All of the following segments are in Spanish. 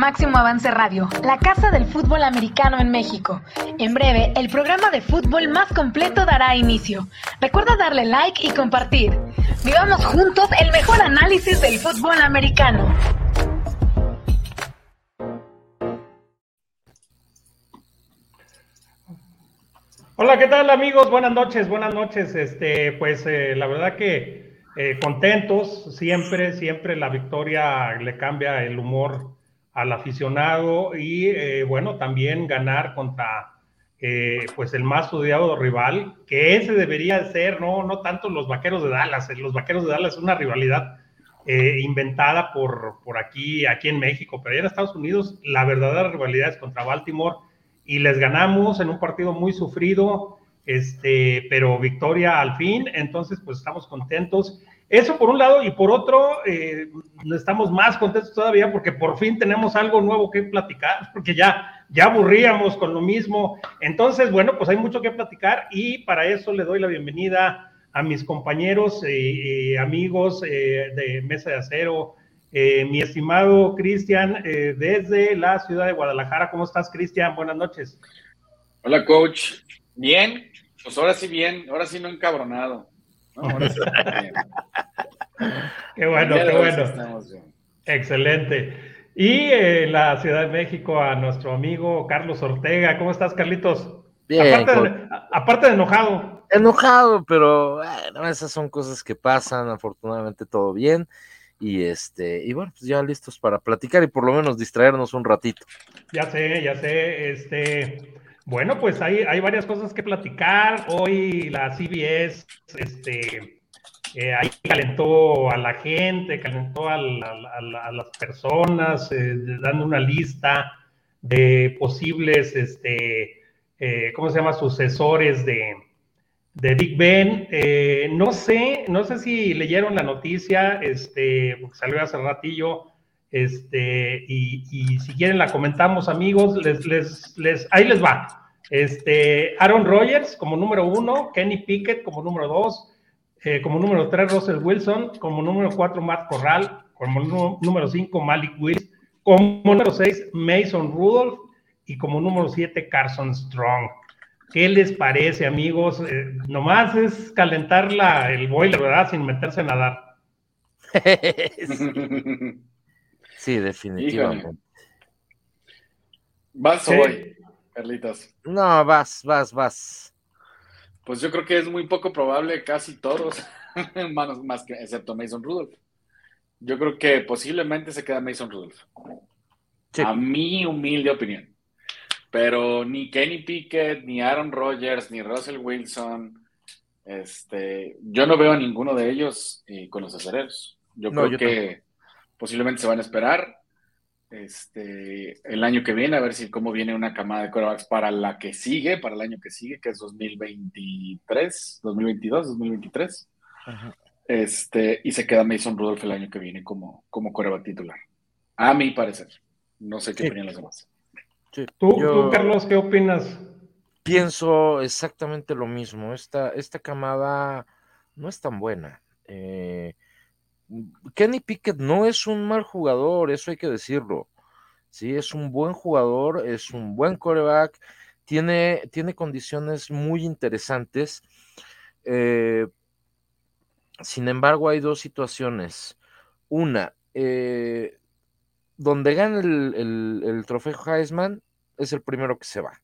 Máximo Avance Radio, la casa del fútbol americano en México. En breve, el programa de fútbol más completo dará inicio. Recuerda darle like y compartir. Vivamos juntos el mejor análisis del fútbol americano. Hola, ¿qué tal amigos? Buenas noches, buenas noches. Este, pues eh, la verdad que eh, contentos, siempre, siempre la victoria le cambia el humor al aficionado y eh, bueno, también ganar contra pues el más odiado rival, que ese debería ser, no, no tanto los vaqueros de Dallas, los vaqueros de Dallas es una rivalidad inventada por, por aquí, aquí en México, pero allá en Estados Unidos la verdadera rivalidad es contra Baltimore y les ganamos en un partido muy sufrido, este, pero victoria al fin, entonces pues estamos contentos. Eso por un lado, y por otro, eh, estamos más contentos todavía porque por fin tenemos algo nuevo que platicar, porque ya, ya aburríamos con lo mismo. Entonces, bueno, pues hay mucho que platicar y para eso le doy la bienvenida a mis compañeros y amigos eh, de Mesa de Acero, eh, mi estimado Cristian, eh, desde la ciudad de Guadalajara. ¿Cómo estás, Cristian? Buenas noches. Hola, coach. Bien, pues ahora sí bien, ahora sí no encabronado. qué bueno, qué bueno. Excelente. Y en eh, la Ciudad de México a nuestro amigo Carlos Ortega. ¿Cómo estás, Carlitos? Bien. Aparte de, enojado. Enojado, pero bueno, esas son cosas que pasan. Afortunadamente todo bien. Y este, y bueno, pues ya listos para platicar y por lo menos distraernos un ratito. Ya sé, ya sé, este, bueno, pues hay, hay varias cosas que platicar. Hoy la CBS, este, eh, ahí calentó a la gente, calentó a, las personas, eh, dando una lista de posibles, este, eh, ¿cómo se llama? Sucesores de, de Big Ben. Eh, no sé, no sé si leyeron la noticia, este, porque salió hace ratillo, este, y, si quieren la comentamos, amigos, les, les, les, ahí les va. Este, Aaron Rodgers como número uno, Kenny Pickett como número dos, eh, como número tres, Russell Wilson, como número cuatro, Matt Corral, como número cinco, Malik Willis, como número seis, Mason Rudolph, y como número siete, Carson Strong. ¿Qué les parece, amigos? Eh, nomás es calentar la, el boiler, ¿verdad? Sin meterse a nadar. sí, definitivamente. ¿Vas o voy, Carlitos? No, vas, vas, vas. Pues yo creo que es muy poco probable, casi todos, más, más que excepto Mason Rudolph. Yo creo que posiblemente se queda Mason Rudolph. A mi humilde opinión. Pero ni Kenny Pickett, ni Aaron Rodgers, ni Russell Wilson, este, yo no veo a ninguno de ellos eh, con los acereros. Yo creo que posiblemente se van a esperar este, el año que viene, a ver si cómo viene una camada de quarterbacks para la que sigue, para el año que sigue, que es 2023, 2022, 2023. Este, y se queda Mason Rudolph el año que viene como, como quarterback titular. A mi parecer. No sé qué opinan los demás. ¿Tú, Carlos, qué opinas? Pienso exactamente lo mismo. Esta, esta camada no es tan buena. Eh, Kenny Pickett no es un mal jugador, eso hay que decirlo. Sí, es un buen jugador, es un buen coreback, tiene, tiene condiciones muy interesantes. Eh, sin embargo, hay dos situaciones. Una, eh, donde gana el, trofeo Heisman, es el primero que se va.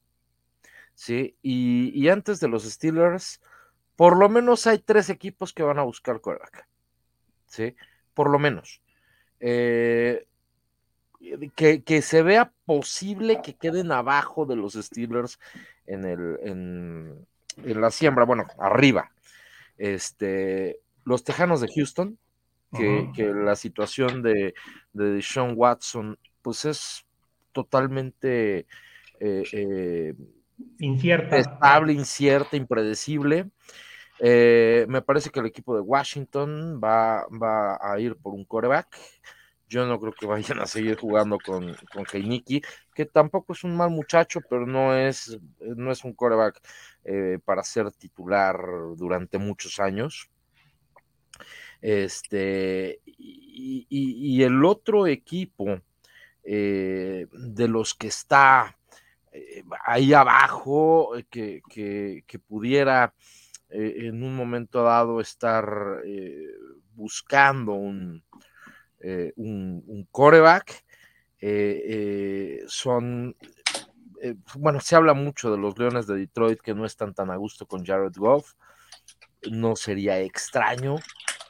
¿sí? Y, antes de los Steelers, por lo menos hay tres equipos que van a buscar quarterback. ¿Sí? Por lo menos. Eh, que, se vea posible que queden abajo de los Steelers en, el, en, la siembra, bueno, arriba. Este, los Tejanos de Houston, que, la situación de, de Sean Watson, pues es totalmente eh, eh, incierta. estable, incierta, impredecible. Eh, me parece que el equipo de Washington va, va, a ir por un coreback. Yo no creo que vayan a seguir jugando con, con que tampoco es un mal muchacho, pero no es, no es un coreback para ser titular durante muchos años. Este, y, el otro equipo de los que está ahí abajo, que, que, pudiera en un momento dado estar buscando un, un, un coreback. son eh, bueno, se habla mucho de los Leones de Detroit que no están tan a gusto con Jared Goff. No sería extraño.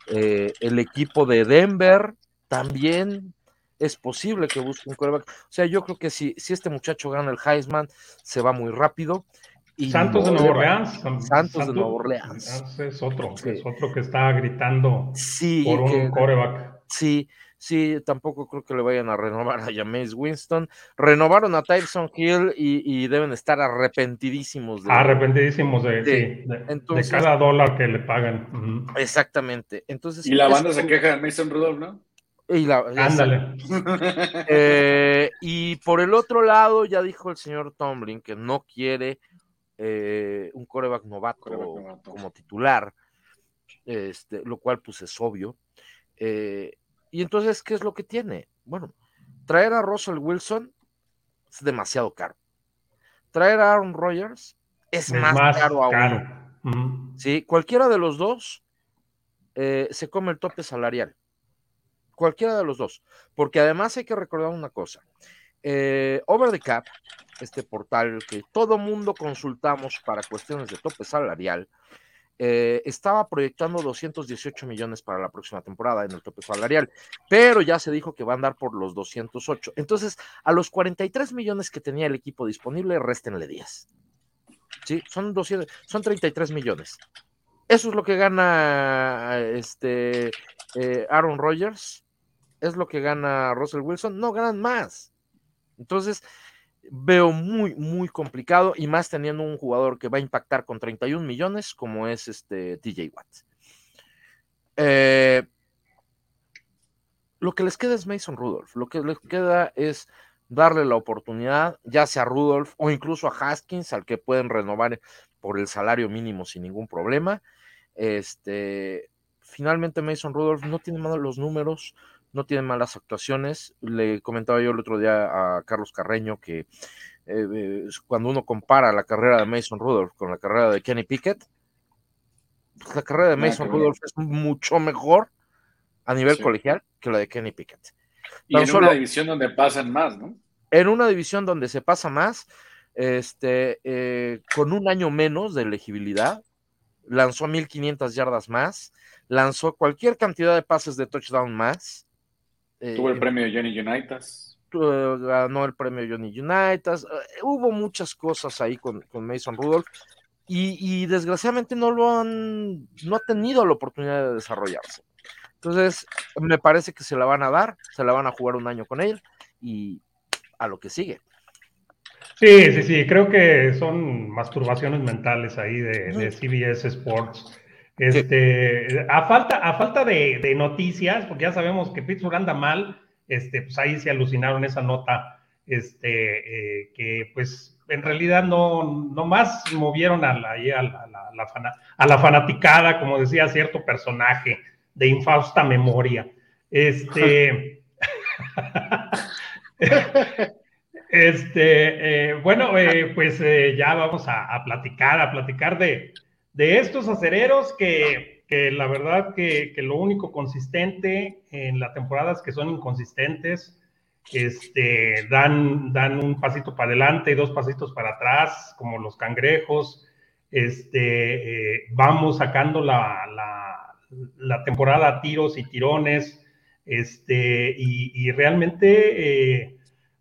Eh, el equipo de Denver también es posible que busque un quarterback. O sea, yo creo que si, si este muchacho gana el Heisman, se va muy rápido. Y Santos de Nueva Orleans. Santos, de Nueva Orleans. Es otro, es otro que está gritando sí, por un quarterback. Sí, Sí, tampoco creo que le vayan a renovar a James Winston. Renovaron a Tyson Hill y, deben estar arrepentidísimos de. Arrepentidísimos de, cada dólar que le pagan. Exactamente. Entonces, y la banda se queja de Mason Rudolph, ¿no? Y la, Ándale. Eh, y por el otro lado, ya dijo el señor Tomlin que no quiere eh, un coreback novato, como titular, este, lo cual pues es obvio. Eh, y entonces, ¿qué es lo que tiene? Bueno, traer a Russell Wilson es demasiado caro. Traer a Aaron Rodgers es, más, caro aún. Sí, cualquiera de los dos eh, se come el tope salarial. Cualquiera de los dos. Porque además hay que recordar una cosa. Eh, Over the Cap, este portal que todo mundo consultamos para cuestiones de tope salarial, eh, estaba proyectando 218 millones para la próxima temporada en el tope salarial, pero ya se dijo que va a andar por los 208. Entonces, a los 43 millones que tenía el equipo disponible, réstenle 10. Sí, son, 200, son 33 millones. Eso es lo que gana este eh, Aaron Rodgers, es lo que gana Russell Wilson, no ganan más. Entonces, veo muy, muy complicado y más teniendo un jugador que va a impactar con 31 millones como es este TJ Watt. Eh, lo que les queda es Mason Rudolph, lo que les queda es darle la oportunidad, ya sea a Rudolph o incluso a Haskins, al que pueden renovar por el salario mínimo sin ningún problema. Este, finalmente Mason Rudolph no tiene malos los números, no tiene malas actuaciones. Le comentaba yo el otro día a Carlos Carreño que eh, eh, cuando uno compara la carrera de Mason Rudolph con la carrera de Kenny Pickett, pues, la carrera de Mason Rudolph es mucho mejor a nivel colegial que la de Kenny Pickett. Y en una división donde pasan más, ¿no? En una división donde se pasa más, este, eh, con un año menos de elegibilidad, lanzó 1500 yardas más, lanzó cualquier cantidad de pases de touchdown más, Tuvo el eh, premio Johnny Unitas. Ganó el premio Johnny Unitas. Eh, hubo muchas cosas ahí con, Mason Rudolph. Y, desgraciadamente no lo han, no ha tenido la oportunidad de desarrollarse. Entonces, me parece que se la van a dar, se la van a jugar un año con él y a lo que sigue. Sí, sí, sí, creo que son masturbaciones mentales ahí de CBS Sports. Este, a falta, a falta de, noticias, porque ya sabemos que Pittsburgh anda mal, este, pues ahí se alucinaron esa nota, este, eh, que pues en realidad no, no más movieron a la, a la, fanaticada, como decía cierto personaje de infausta memoria. Este, este, eh, bueno, eh, pues ya vamos a, a platicar, a platicar de, de estos acereros que, la verdad que, lo único consistente en la temporada es que son inconsistentes, este, dan, dan un pasito para adelante y dos pasitos para atrás, como los cangrejos. Este, eh, vamos sacando la, la, temporada a tiros y tirones, este, y, realmente, eh,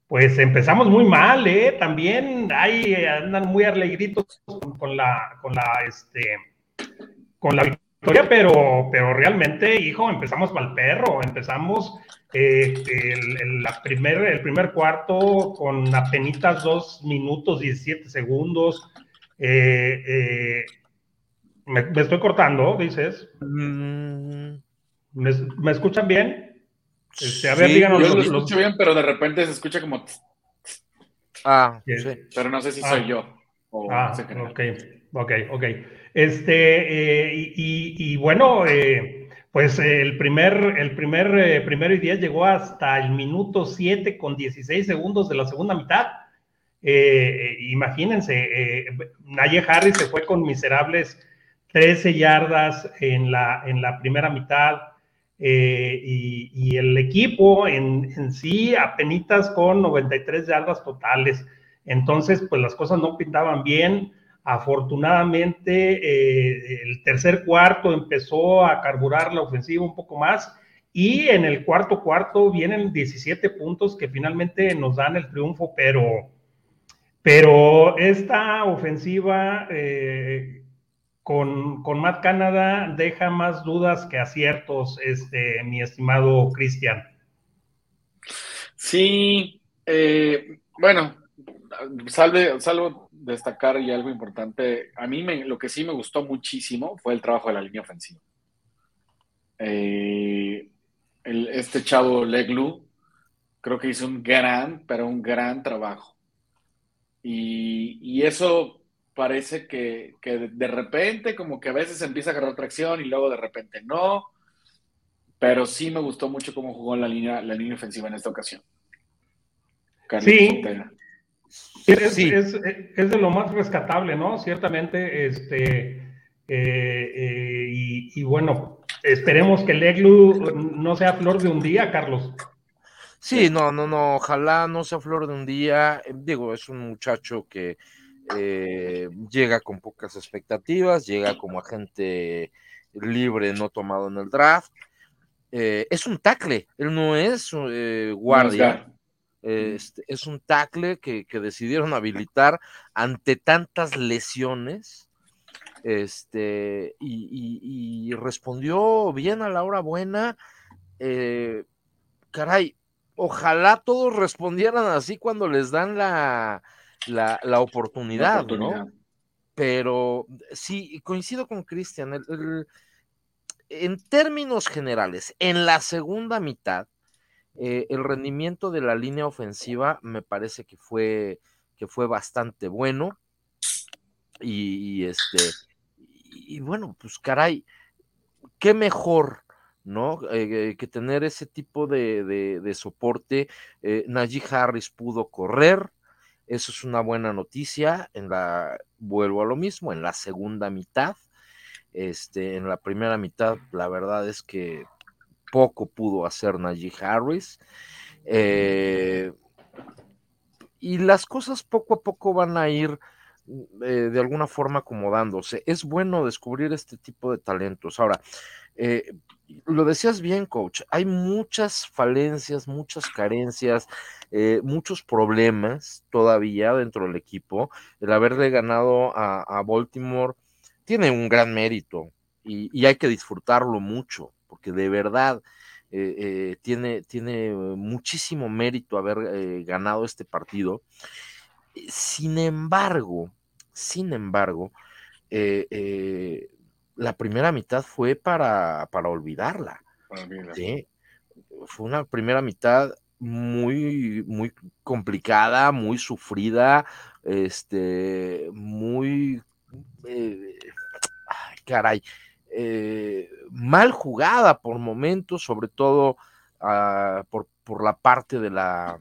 pues empezamos muy mal, ¿eh? También ahí andan muy alegritos con, la, con la, este, con la victoria, pero, pero realmente, hijo, empezamos mal perro, empezamos eh, el, la primer, el primer cuarto con apenas dos minutos 17 segundos. Eh, eh, me, estoy cortando, dices. Mm. ¿Me, escuchan bien? Este, a ver, díganos. Yo lo escucho bien, pero de repente se escucha como. Ah, sí. Pero no sé si soy ah. yo. ah, ok, ok, ok. Este, eh, y, bueno, eh, pues el primer, el primer eh, primero y diez llegó hasta el minuto 7 con 16 segundos de la segunda mitad. Eh, imagínense, eh, Naye Harris se fue con miserables 13 yardas en la, en la primera mitad y, el equipo en, en sí apenas con 93 yardas totales. Entonces, pues las cosas no pintaban bien. Afortunadamente, eh, el tercer cuarto empezó a carburar la ofensiva un poco más y en el cuarto cuarto vienen 17 puntos que finalmente nos dan el triunfo, pero, pero esta ofensiva eh, con, con, Matt Canada deja más dudas que aciertos, este, mi estimado Cristian. Sí, eh, bueno, salve, salvo destacar y algo importante. A mí me, lo que sí me gustó muchísimo fue el trabajo de la línea ofensiva. Eh, este chavo Leglu creo que hizo un gran, pero un gran trabajo. Y, eso parece que, de repente, como que a veces empieza a agarrar tracción y luego de repente no. Pero sí me gustó mucho cómo jugó la línea, la línea ofensiva en esta ocasión. sí. Es, de lo más rescatable, ¿no? Ciertamente, este, eh, eh, y, bueno, esperemos que el EGLU no sea flor de un día, Carlos. Sí, no, no, no, ojalá no sea flor de un día. Digo, es un muchacho que eh, llega con pocas expectativas, llega como agente libre, no tomado en el draft. es un tackle, él no es guardia. Este, es un tackle que, decidieron habilitar ante tantas lesiones. Este, y, respondió bien a la hora buena. Eh, caray, ojalá todos respondieran así cuando les dan la, la, oportunidad, ¿no? Pero sí, coincido con Cristian. en términos generales, en la segunda mitad, eh, el rendimiento de la línea ofensiva me parece que fue, que fue bastante bueno. Y, este, y bueno, pues caray, qué mejor, ¿no? Eh, que tener ese tipo de, soporte. Eh, Najee Harris pudo correr, eso es una buena noticia. En la, vuelvo a lo mismo, en la segunda mitad. Este, en la primera mitad, la verdad es que poco pudo hacer Najee Harris. Eh, y las cosas poco a poco van a ir eh, de alguna forma acomodándose. Es bueno descubrir este tipo de talentos. Ahora, eh, lo decías bien, coach, hay muchas falencias, muchas carencias, muchos problemas todavía dentro del equipo. El haberle ganado a, Baltimore tiene un gran mérito y hay que disfrutarlo mucho porque de verdad eh, eh, tiene, tiene muchísimo mérito haber eh, ganado este partido. Sin embargo, sin embargo, la primera mitad fue para, para olvidarla. Fue una primera mitad muy, muy complicada, muy sufrida, este, muy, caray, eh, mal jugada por momentos, sobre todo ah, por, por, la parte de la,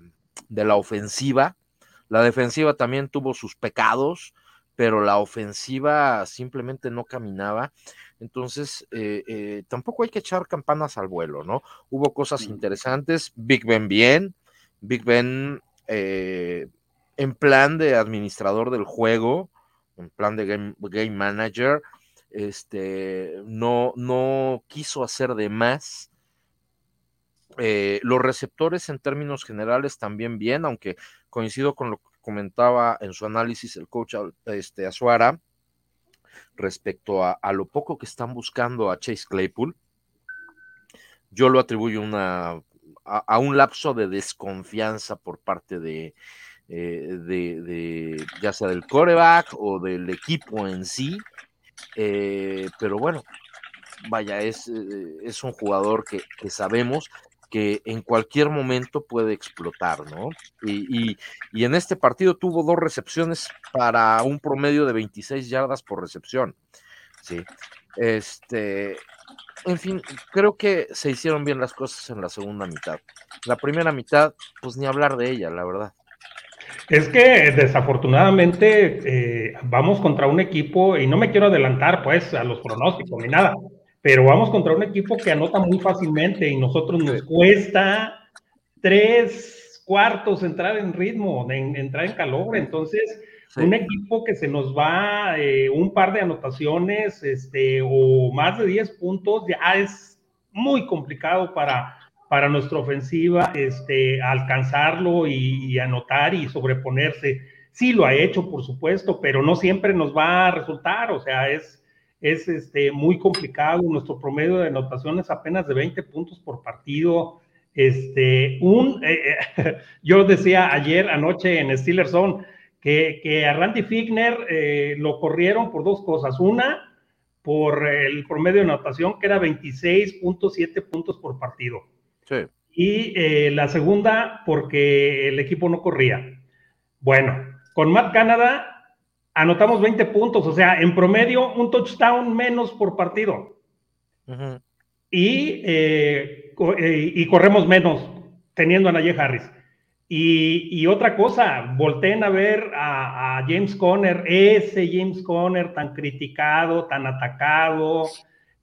de la ofensiva. La defensiva también tuvo sus pecados, pero la ofensiva simplemente no caminaba. Entonces, eh, eh, tampoco hay que echar campanas al vuelo, ¿no? Hubo cosas interesantes, Big Ben bien, Big Ben en plan de administrador del juego, en plan de game manager, este, no, no quiso hacer de más. Eh, los receptores en términos generales también bien, aunque coincido con lo que comentaba en su análisis el coach este, Azuara respecto a, lo poco que están buscando a Chase Claypool. Yo lo atribuyo una, a, un lapso de desconfianza por parte de, eh, de, ya sea del coreback o del equipo en sí. Eh, pero bueno, vaya, es, eh, es un jugador que, sabemos que en cualquier momento puede explotar, ¿no? Y, en este partido tuvo dos recepciones para un promedio de 26 yardas por recepción, ¿sí? Este, en fin, creo que se hicieron bien las cosas en la segunda mitad. La primera mitad, pues ni hablar de ella, la verdad. Es que desafortunadamente eh, vamos contra un equipo, y no me quiero adelantar pues a los pronósticos ni nada, pero vamos contra un equipo que anota muy fácilmente y nosotros nos cuesta tres cuartos entrar en ritmo, entrar en calor. Entonces, un equipo que se nos va eh, un par de anotaciones este, o más de 10 puntos, ya es muy complicado para, para nuestra ofensiva este, alcanzarlo y, anotar y sobreponerse. Sí lo ha hecho, por supuesto, pero no siempre nos va a resultar, o sea, es, es este, muy complicado. Nuestro promedio de anotaciones apenas de 20 puntos por partido. Este, un, eh, eh, yo decía ayer, anoche en Steelers Zone, que, que a Randy Figner eh, lo corrieron por dos cosas. Una, por el promedio de anotación, que era 26.7 puntos por partido. Y eh, la segunda, porque el equipo no corría. Bueno, con Matt Canada anotamos 20 puntos, o sea, en promedio un touchdown menos por partido. y, eh, eh, y, corremos menos teniendo a Najee Harris. Y, otra cosa, volteen a ver a, a, James Conner, ese James Conner tan criticado, tan atacado,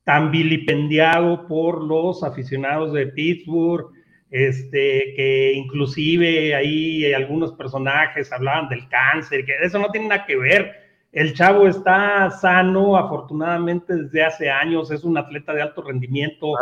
tan vilipendiado por los aficionados de Pittsburgh, este, que inclusive ahí algunos personajes hablaban del cáncer, que eso no tiene nada que ver. El chavo está sano, afortunadamente desde hace años, es un atleta de alto rendimiento.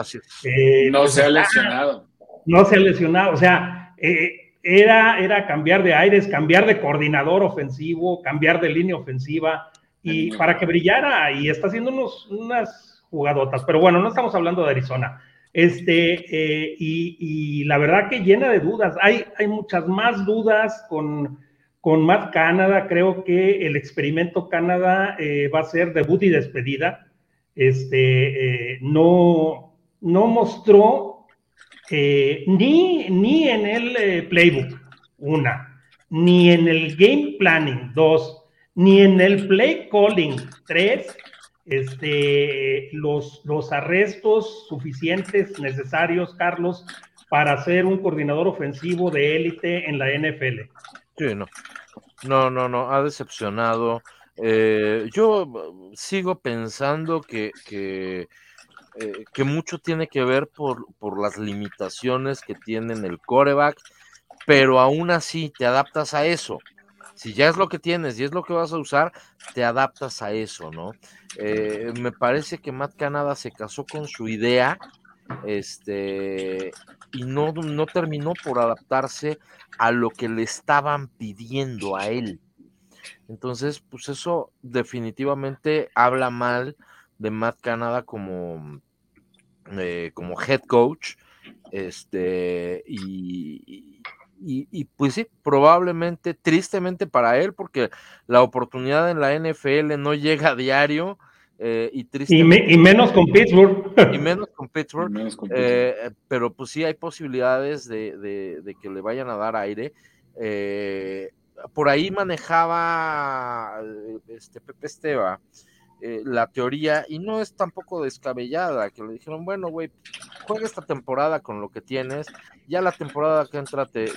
Eh, no pues se ha lesionado. No se ha lesionado, o sea, eh, era, era cambiar de aires, cambiar de coordinador ofensivo, cambiar de línea ofensiva, y para que brillara, y está haciendo unos, unas jugadotas. Pero bueno, no estamos hablando de Arizona. Este, eh, y, la verdad que llena de dudas. Hay, hay muchas más dudas con, con Matt Canada. Creo que el experimento Canadá eh, va a ser debut y despedida. Este, eh, no, no mostró ni, ni en el playbook, una, ni en el game planning, dos, ni en el play calling, tres, este, los, los arrestos suficientes, necesarios, Carlos, para ser un coordinador ofensivo de élite en la NFL. Sí, no. No, no, no, ha decepcionado. Eh, yo sigo pensando que, que, eh, que, mucho tiene que ver por, por las limitaciones que tiene el coreback, pero aún así te adaptas a eso si ya es lo que tienes y es lo que vas a usar, te adaptas a eso, ¿no? Eh, me parece que Matt Canada se casó con su idea, este, y no, no terminó por adaptarse a lo que le estaban pidiendo a él. Entonces, pues eso definitivamente habla mal de Matt Canada como, eh, como head coach. Este, y, y, pues sí, probablemente, tristemente para él, porque la oportunidad en la NFL no llega a diario. Eh, y, y, menos con Pittsburgh. Y menos con Pittsburgh. Eh, pero pues sí hay posibilidades de, que le vayan a dar aire. Eh, por ahí manejaba este Pepe Esteba eh, la teoría, y no es tampoco descabellada, que le dijeron, bueno, güey, juega esta temporada con lo que tienes, ya la temporada que entra te,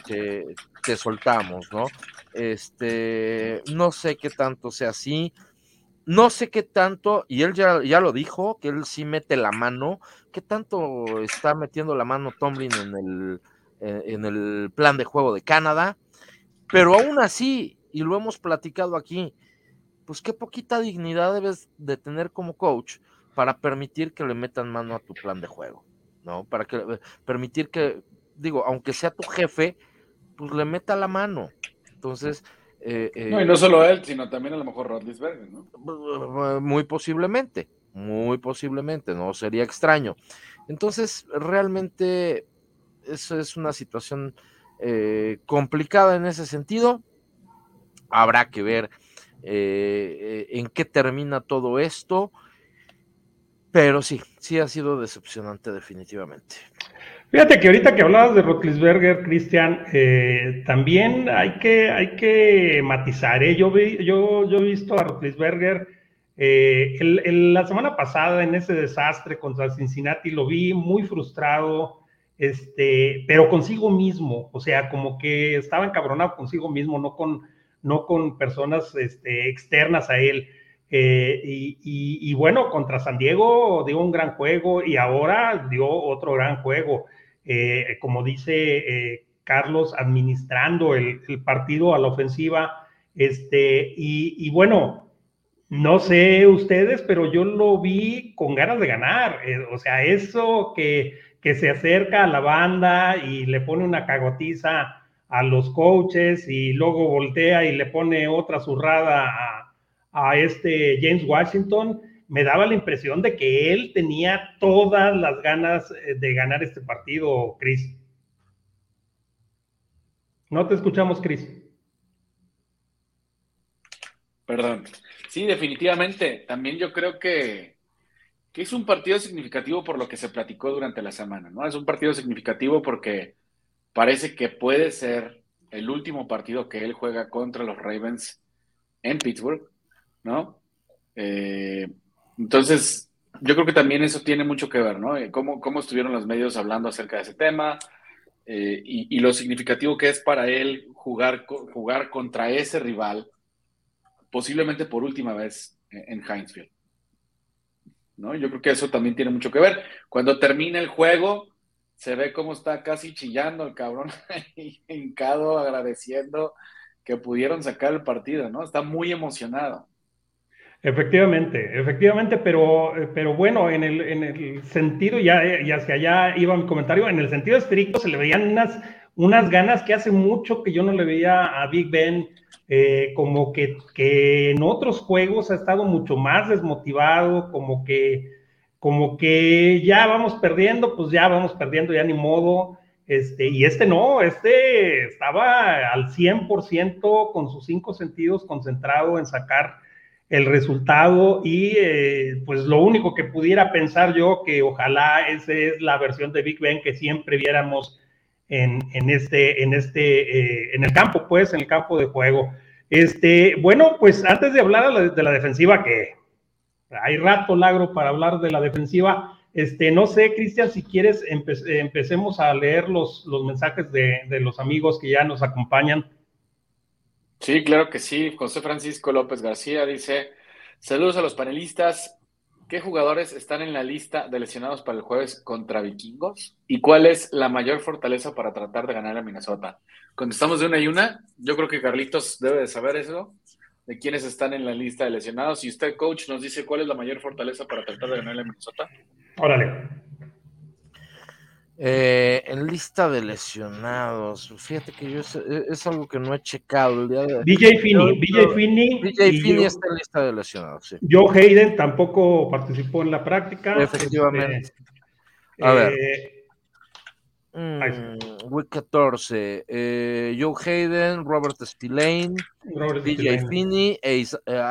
te, soltamos, ¿no? Este, no sé qué tanto sea así, no sé qué tanto, y él ya, ya lo dijo, que él sí mete la mano, qué tanto está metiendo la mano Tomlin en el, en el plan de juego de Canadá, pero aún así, y lo hemos platicado aquí, pues qué poquita dignidad debes de tener como coach para permitir que le metan mano a tu plan de juego, ¿no? Para que eh, permitir que, digo, aunque sea tu jefe, pues le meta la mano. Entonces, eh, no, y no solo él, sino también a lo mejor Rodlisberger, ¿no? Muy posiblemente, muy posiblemente, no sería extraño. Entonces, realmente, eso es una situación eh, complicada en ese sentido. Habrá que ver eh, en qué termina todo esto. Pero sí, sí ha sido decepcionante definitivamente. Fíjate que ahorita que hablabas de Rotlisberger, Cristian, eh, también hay que, hay que matizar. ¿eh? Yo, vi, yo, yo he visto a Rotlisberger Eh, la semana pasada en ese desastre contra Cincinnati lo vi muy frustrado, este, pero consigo mismo, o sea, como que estaba encabronado consigo mismo, no con, no con personas este, externas a él. Eh, y, bueno, contra San Diego dio un gran juego y ahora dio otro gran juego. Eh, como dice eh, Carlos, administrando el, partido a la ofensiva. Este, y, bueno, no sé ustedes, pero yo lo vi con ganas de ganar. o sea, eso que, que se acerca a la banda y le pone una cagotiza a los coaches y luego voltea y le pone otra zurrada a, a este James Washington, me daba la impresión de que él tenía todas las ganas eh, de ganar este partido, Chris. No te escuchamos, Chris. Perdón. Sí, definitivamente. También yo creo que, que es un partido significativo por lo que se platicó durante la semana, ¿no? Es un partido significativo porque parece que puede ser el último partido que él juega contra los Ravens en Pittsburgh ¿no? Eh, entonces, yo creo que también eso tiene mucho que ver, ¿no? Eh, cómo, cómo estuvieron los medios hablando acerca de ese tema eh, y, lo significativo que es para él jugar, jugar contra ese rival, posiblemente por última vez en Hinesfield. ¿No? Yo creo que eso también tiene mucho que ver. Cuando termina el juego, se ve cómo está casi chillando el cabrón, hincado, agradeciendo que pudieron sacar el partido, ¿no? Está muy emocionado. Efectivamente, efectivamente, pero, pero bueno, en el, en el sentido, ya, y hacia allá iba mi comentario, en el sentido estricto se le veían unas, unas ganas que hace mucho que yo no le veía a Big Ben, eh, como que, que, en otros juegos ha estado mucho más desmotivado, como que, como que ya vamos perdiendo, pues ya vamos perdiendo, ya ni modo. Este, y este no, este estaba al 100% con sus cinco sentidos concentrado en sacar el resultado y eh, pues lo único que pudiera pensar yo que ojalá esa es la versión de Big Ben que siempre viéramos en, este, en este, eh, en el campo, pues, en el campo de juego. Este, bueno, pues antes de hablar de la defensiva, que hay rato lagro para hablar de la defensiva, este, no sé, Cristian, si quieres, empecemos a leer los, los mensajes de, de los amigos que ya nos acompañan. Sí, claro que sí. José Francisco López García dice, saludos a los panelistas. ¿Qué jugadores están en la lista de lesionados para el jueves contra vikingos? ¿Y cuál es la mayor fortaleza para tratar de ganar a Minnesota? Contestamos de una y una. Yo creo que Carlitos debe de saber eso, de quiénes están en la lista de lesionados. Y usted, coach, nos dice cuál es la mayor fortaleza para tratar de ganar a Minnesota. Órale. Eh, en lista de lesionados, fíjate que yo es, algo que no he checado. El día de, DJ Finney, DJ Finney. DJ Finney está en lista de lesionados, sí. Joe Hayden tampoco participó en la práctica. Efectivamente. Este, a ver. Eh, mm, week 14. Eh, Joe Hayden, Robert Spillane, DJ Finney e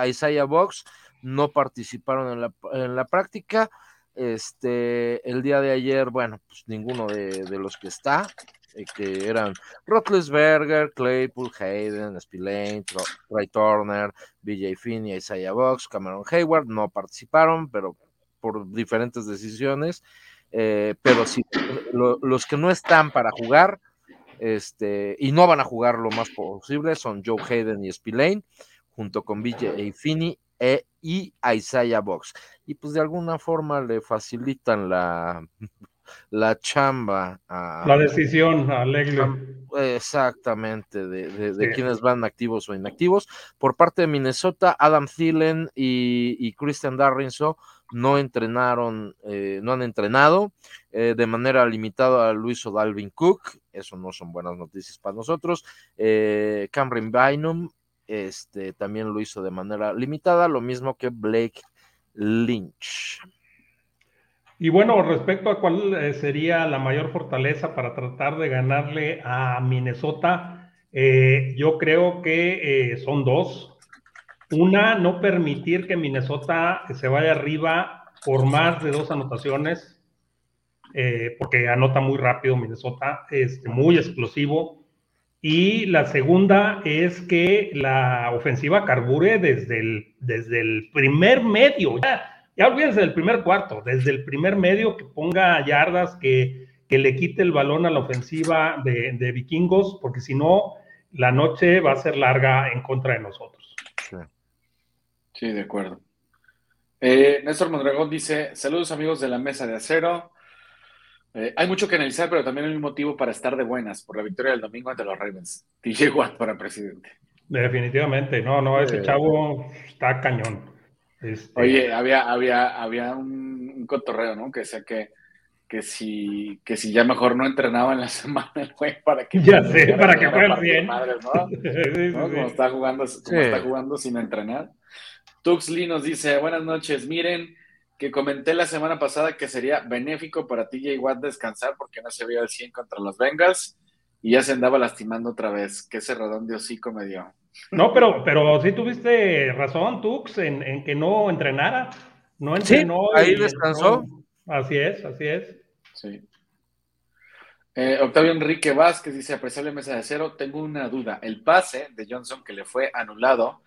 Isaiah Box no participaron en la, en la práctica. Este, el día de ayer, bueno, pues ninguno de, los que está, eh, que eran Rotlesberger, Claypool, Hayden, Spillane, Ray Turner, BJ Finney, Isaiah Box, Cameron Hayward, no participaron, pero por diferentes decisiones. Eh, pero sí, los que no están para jugar, este, y no van a jugar lo más posible, son Joe Hayden y Spillane, junto con BJ Finney e, y Isaiah Box. Y pues de alguna forma le facilitan la, la chamba a... La decisión a Exactamente, de, de, quienes van activos o inactivos. Por parte de Minnesota, Adam Thielen y, Christian Darrinson no entrenaron, eh, no han entrenado eh, de manera limitada a Luis o Dalvin Cook. Eso no son buenas noticias para nosotros. Eh, Cameron Bynum este, también lo hizo de manera limitada, lo mismo que Blake Lynch. Y bueno, respecto a cuál sería la mayor fortaleza para tratar de ganarle a Minnesota, yo creo que son dos. Una, no permitir que Minnesota se vaya arriba por más de dos anotaciones, porque anota muy rápido Minnesota, es este, muy explosivo Y la segunda es que la ofensiva carbure desde el, desde el primer medio. Ya, ya olvídense del primer cuarto, desde el primer medio que ponga yardas, que, que le quite el balón a la ofensiva de vikingos, porque si no, la noche va a ser larga en contra de nosotros. Sí, de acuerdo. Eh, Néstor Mondragón dice: Saludos amigos de la mesa de acero. Eh, hay mucho que analizar, pero también hay un motivo para estar de buenas por la victoria del domingo ante los Ravens. TJ Watt para presidente. Definitivamente, no, no, ese chavo está cañón. Este... Oye, había, había, había un, un, cotorreo, ¿no? Que decía que, que, si, que si ya mejor no entrenaba en la semana el güey para que. Ya sé, para que juegue bien. Madres, ¿no? sí, sí, ¿no? Como, está jugando, como está jugando sin entrenar. Tuxley nos dice: Buenas noches, miren que comenté la semana pasada que sería benéfico para TJ Watt descansar porque no se veía al 100 contra los Bengals y ya se andaba lastimando otra vez. Qué cerradón de hocico me dio. No, pero, pero sí tuviste razón, Tux, en, en que no entrenara. No entrenó. Sí, ahí descansó. No. Así es, así es. Sí. Eh, Octavio Enrique Vázquez dice, apreciable mesa de cero, tengo una duda. El pase de Johnson que le fue anulado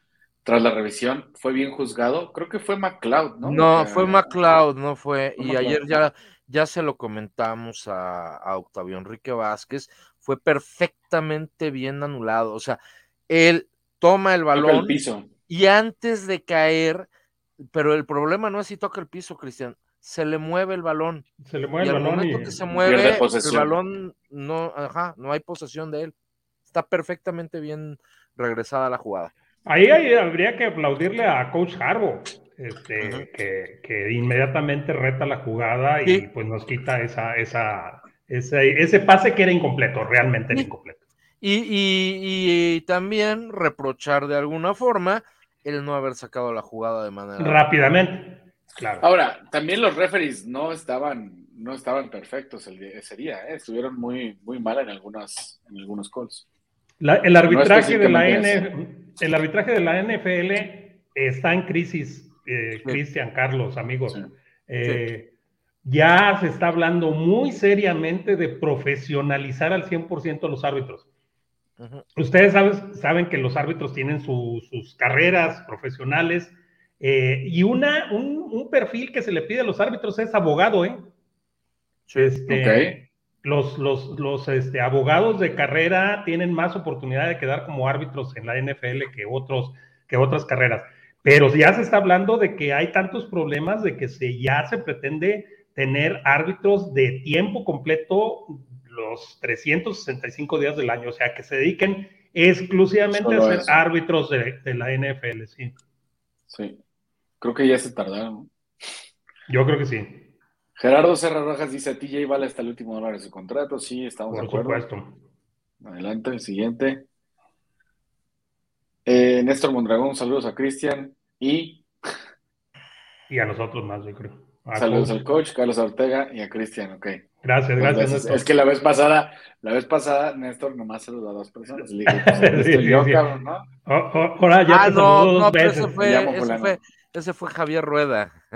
tras la revisión, ¿fue bien juzgado? Creo que fue McLeod, ¿no? No, fue McLeod, no fue. y ayer ya, ya se lo comentamos a, a, Octavio Enrique Vázquez, fue perfectamente bien anulado. O sea, él toma el balón el piso. y antes de caer, pero el problema no es si toca el piso, Cristian, se le mueve el balón. Se le mueve y el al balón. momento y... que se mueve, el balón no, ajá, no hay posesión de él. Está perfectamente bien regresada la jugada. Ahí, ahí, habría que aplaudirle a Coach Harbo, este, uh -huh. que, que, inmediatamente reta la jugada y sí. pues nos quita esa, esa, ese, ese pase que era incompleto, realmente era incompleto. Y, y, y, también reprochar de alguna forma el no haber sacado la jugada de manera rápidamente. Claro. Ahora, también los referees no estaban, no estaban perfectos el día, ese día, ¿eh? estuvieron muy, muy mal en algunas, en algunos calls. La, el, arbitraje no de la N, el arbitraje de la NFL está en crisis, eh, sí. Cristian, Carlos, amigos. Sí. Eh. Ya se está hablando muy seriamente de profesionalizar al 100% los árbitros. Ustedes saben, saben, que los árbitros tienen su, sus carreras profesionales eh, y una, un, un, perfil que se le pide a los árbitros es abogado, ¿eh? Este, okay los, los, los este, abogados de carrera tienen más oportunidad de quedar como árbitros en la NFL que, otros, que otras carreras. Pero ya se está hablando de que hay tantos problemas de que se, ya se pretende tener árbitros de tiempo completo los 365 días del año, o sea, que se dediquen exclusivamente Solo a ser eso. árbitros de, de, la NFL, sí. Sí, creo que ya se tardaron. Yo creo que sí. Gerardo Serra Rojas dice, TJ vale hasta el último dólar de su contrato. Sí, estamos Por de acuerdo. Supuesto. Adelante, el siguiente. Eh, Néstor Mondragón, saludos a Cristian y... Y a nosotros más, yo creo. A saludos coach. al coach, Carlos Ortega y a Cristian, ok. Gracias, gracias, Néstor. Es que la vez pasada, la vez pasada, Néstor nomás saludó a dos personas. Le dije, pues, sí, yo, sí. cabrón, ¿no? Ahora ya ah, te no, dos no, veces. Ese fue, ese fue, ese fue Javier Rueda.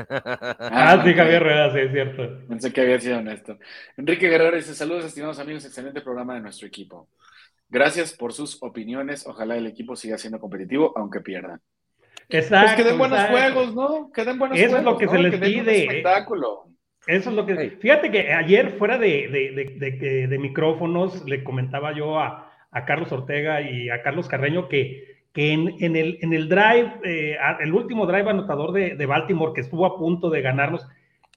Ah, sí, Javier Rueda, sí, es cierto. Pensé que había sido honesto. Enrique Guerrero dice: Saludos, estimados amigos, excelente programa de nuestro equipo. Gracias por sus opiniones. Ojalá el equipo siga siendo competitivo, aunque pierda. Exacto. Pues que den buenos exacto. juegos, ¿no? Que den buenos Eso juegos. es lo que ¿no? se les que den un pide. espectáculo. Eso es lo que. Fíjate que ayer, fuera de, de, de, de, de micrófonos, le comentaba yo a, a, Carlos Ortega y a Carlos Carreño que, que en, en, el, en el drive, eh, el último drive anotador de, Baltimore, que estuvo a punto de ganarnos,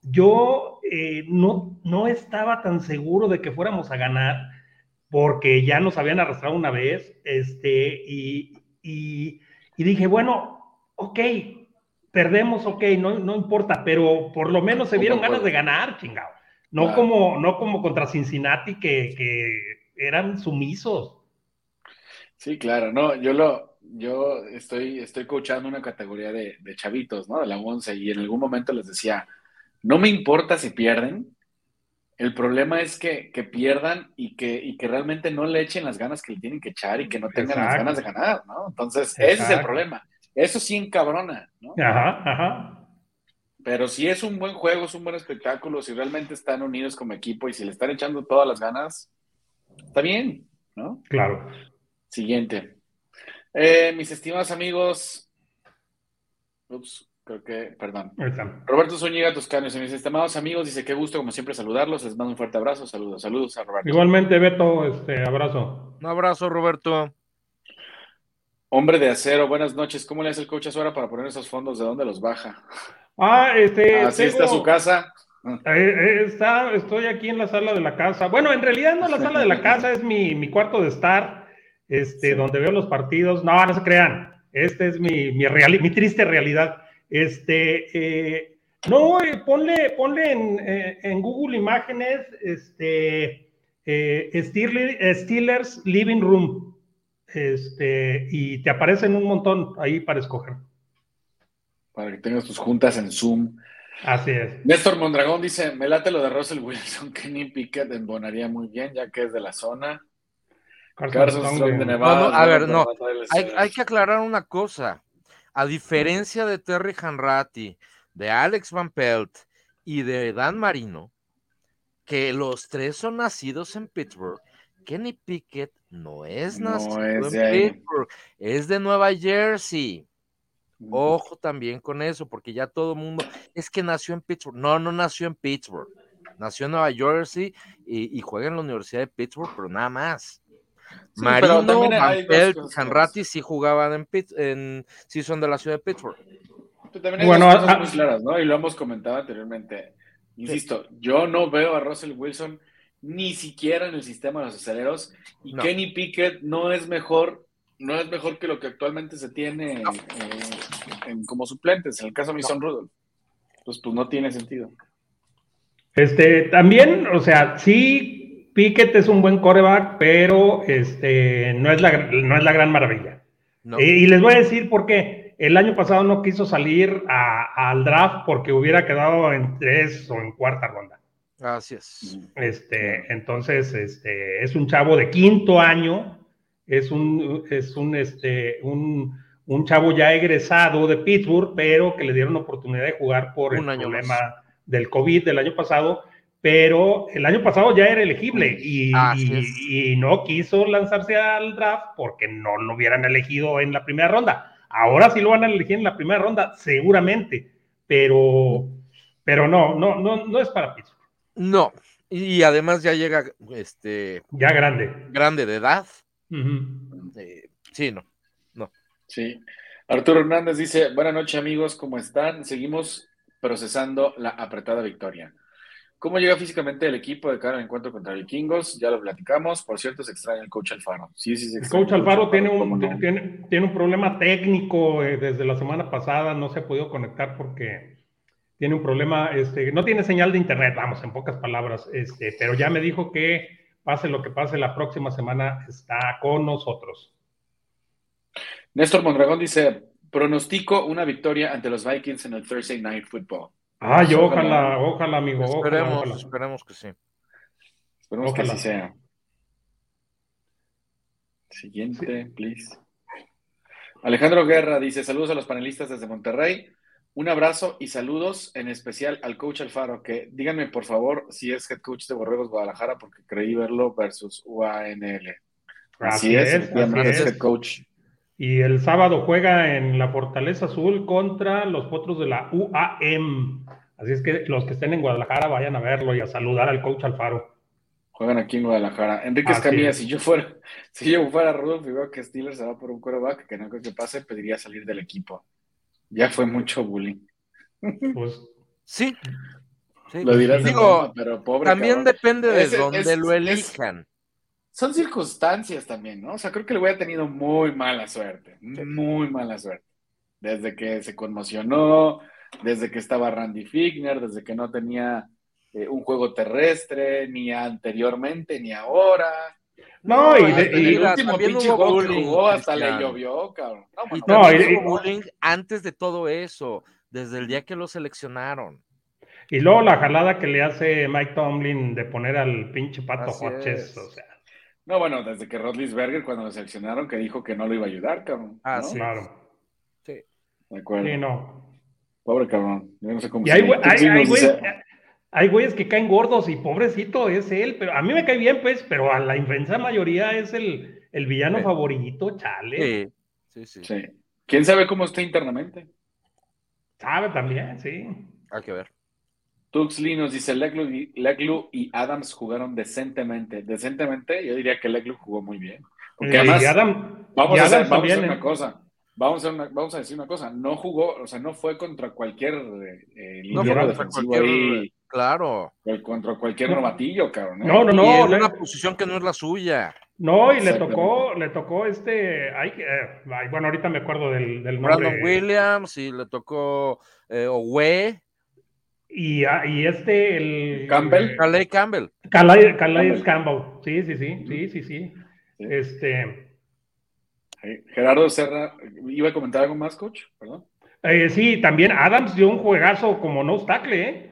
yo eh, no, no estaba tan seguro de que fuéramos a ganar, porque ya nos habían arrastrado una vez, este, y, y, y dije, bueno, ok, perdemos, ok, no, no importa, pero por lo menos se vieron ganas de ganar, chingado. No, claro. como, no como contra Cincinnati, que, que, eran sumisos. Sí, claro, no, yo lo, yo estoy, estoy coachando una categoría de, de chavitos, ¿no? De la 11, y en algún momento les decía, no me importa si pierden, el problema es que, que pierdan y que, y que realmente no le echen las ganas que le tienen que echar y que no tengan Exacto. las ganas de ganar, ¿no? Entonces, Exacto. ese es el problema. Eso sí encabrona, ¿no? Ajá, ajá. Pero si es un buen juego, es un buen espectáculo, si realmente están unidos como equipo y si le están echando todas las ganas, está bien, ¿no? Claro. Siguiente. Eh, mis estimados amigos. Ups, creo que, perdón. Roberto Zúñiga Toscano, mis estimados amigos, dice qué gusto, como siempre, saludarlos. Les mando un fuerte abrazo. Saludos, saludos a Roberto. Igualmente, Beto, este abrazo. Un abrazo, Roberto. Hombre de acero, buenas noches. ¿Cómo le hace el coach Azuara para poner esos fondos? ¿De dónde los baja? Ah, este. Así está su casa. Eh, eh, está, estoy aquí en la sala de la casa. Bueno, en realidad no es la sala de la casa, es mi, cuarto de estar, este, donde veo los partidos. No, no se crean. Este es mi, mi, mi triste realidad. Este, eh, no, ponle, ponle en, Google Imágenes, este, Steelers, Steelers Living Room. Este, y te aparecen un montón ahí para escoger. Para que tengas tus juntas en Zoom. Así es. Néstor Mondragón dice: Me late lo de Russell Wilson, Kenny Pickett embonaría muy bien, ya que es de la zona. Carson Strong de Nevada. a ver, no. Hay, que aclarar una cosa. A diferencia de Terry Hanratty, de Alex Van Pelt y de Dan Marino, que los tres son nacidos en Pittsburgh, Kenny Pickett no es nacido en Pittsburgh, es de Nueva Jersey. Ojo también con eso, porque ya todo el mundo, es que nació en Pittsburgh. No, no nació en Pittsburgh. Nació en Nueva Jersey y, juega en la Universidad de Pittsburgh, pero nada más. Marino, Mampel, Hanratty sí jugaban en, Pitt, en, sí son de la ciudad de Pittsburgh. bueno, cosas ah, muy claras, ¿no? Y lo hemos comentado anteriormente. Insisto, yo no veo a Russell Wilson ni siquiera en el sistema de los aceleros y Kenny Pickett no es mejor no es mejor que lo que actualmente se tiene eh, como suplentes, en el caso de Mason Rudolph. Pues, pues no tiene sentido. Este, también, o sea, sí, Pickett es un buen coreback, pero este, no, es la, no es la gran maravilla. Y, les voy a decir por qué. El año pasado no quiso salir al draft porque hubiera quedado en tres o en cuarta ronda. Gracias. Este, entonces, este, es un chavo de quinto año es un, es un, este, un, un, chavo ya egresado de Pittsburgh, pero que le dieron oportunidad de jugar por el problema del COVID del año pasado, pero el año pasado ya era elegible y, y, no quiso lanzarse al draft porque no lo hubieran elegido en la primera ronda. Ahora sí lo van a elegir en la primera ronda, seguramente, pero, pero no, no, no, no es para Pittsburgh. No, y además ya llega este ya grande. Grande de edad. Eh, sí, no, no. Sí. Arturo Hernández dice, buenas noches amigos, ¿cómo están? Seguimos procesando la apretada victoria. ¿Cómo llega físicamente el equipo de cara al encuentro contra Vikingos? Ya lo platicamos. Por cierto, se extraña el coach Alfaro. Sí, sí, el coach Alfaro tiene un, tiene, tiene, un problema técnico eh, desde la semana pasada. No se ha podido conectar porque tiene un problema, este, no tiene señal de internet, vamos, en pocas palabras, este, pero ya me dijo que pase lo que pase, la próxima semana está con nosotros. Néstor Mondragón dice, pronostico una victoria ante los Vikings en el Thursday Night Football. Ah, yo ojalá, ojalá, amigo. Esperemos, esperemos que sí. Esperemos que así sea. Siguiente, please. Alejandro Guerra dice, saludos a los panelistas desde Monterrey. Un abrazo y saludos en especial al coach Alfaro, que díganme por favor si es head coach de Borregos Guadalajara, porque creí verlo versus UANL. Así, es, es, head coach. Y el sábado juega en la Fortaleza Azul contra los potros de la UAM. Así es que los que estén en Guadalajara vayan a verlo y a saludar al coach Alfaro. Juegan aquí en Guadalajara. Enrique Escamilla, si yo fuera, si yo fuera Rudolf y veo que Steelers se va por un quarterback que no creo que pase, pediría salir del equipo. Ya fue mucho bullying. Pues sí. Lo dirás Digo, pero pobre. También depende de dónde lo elijan. Son circunstancias también, ¿no? O sea, creo que el güey ha tenido muy mala suerte. Muy mala suerte. Desde que se conmocionó, desde que estaba Randy Figner, desde que no tenía eh, un juego terrestre, ni anteriormente, ni ahora. No, y, el último pinche juego que jugó hasta le llovió, cabrón. No, y bullying antes de todo eso, desde el día que lo seleccionaron. Y luego la jalada que le hace Mike Tomlin de poner al pinche Pato Hodges, o sea. No, bueno, desde que Rodlisberger cuando lo seleccionaron que dijo que no lo iba a ayudar, cabrón. Ah, sí. Claro. Sí. De acuerdo. Sí, no. Pobre cabrón. Yo no sé cómo y hay, hay, hay, hay güeyes que caen gordos y pobrecito es él, pero a mí me cae bien, pues, pero a la inmensa mayoría es el, el villano favorito, chale. Sí, sí, sí, ¿Quién sabe cómo está internamente? Sabe también, sí. Hay que ver. Tuxley nos dice, Leglu y, Adams jugaron decentemente. Decentemente, yo diría que Leglu jugó muy bien. Porque además, vamos, a hacer, vamos a hacer una cosa. Vamos a, vamos a, decir una cosa, no jugó, o sea, no fue contra cualquier eh, defensivo ahí. Claro. Contra cualquier novatillo, cabrón. No, no, no. en una posición que no es la suya. No, y le tocó, le tocó este, ay, eh, bueno, ahorita me acuerdo del, del nombre. Brandon Williams, y le tocó eh, Owe. Y, ah, y, este, el... Campbell. Calais Campbell. Calais, Campbell. Campbell. Sí, sí, sí, sí, sí, sí. Este... Gerardo Serra, ¿iba a comentar algo más, coach? Perdón. Eh, sí, también Adams dio un juegazo como no obstacle, ¿eh?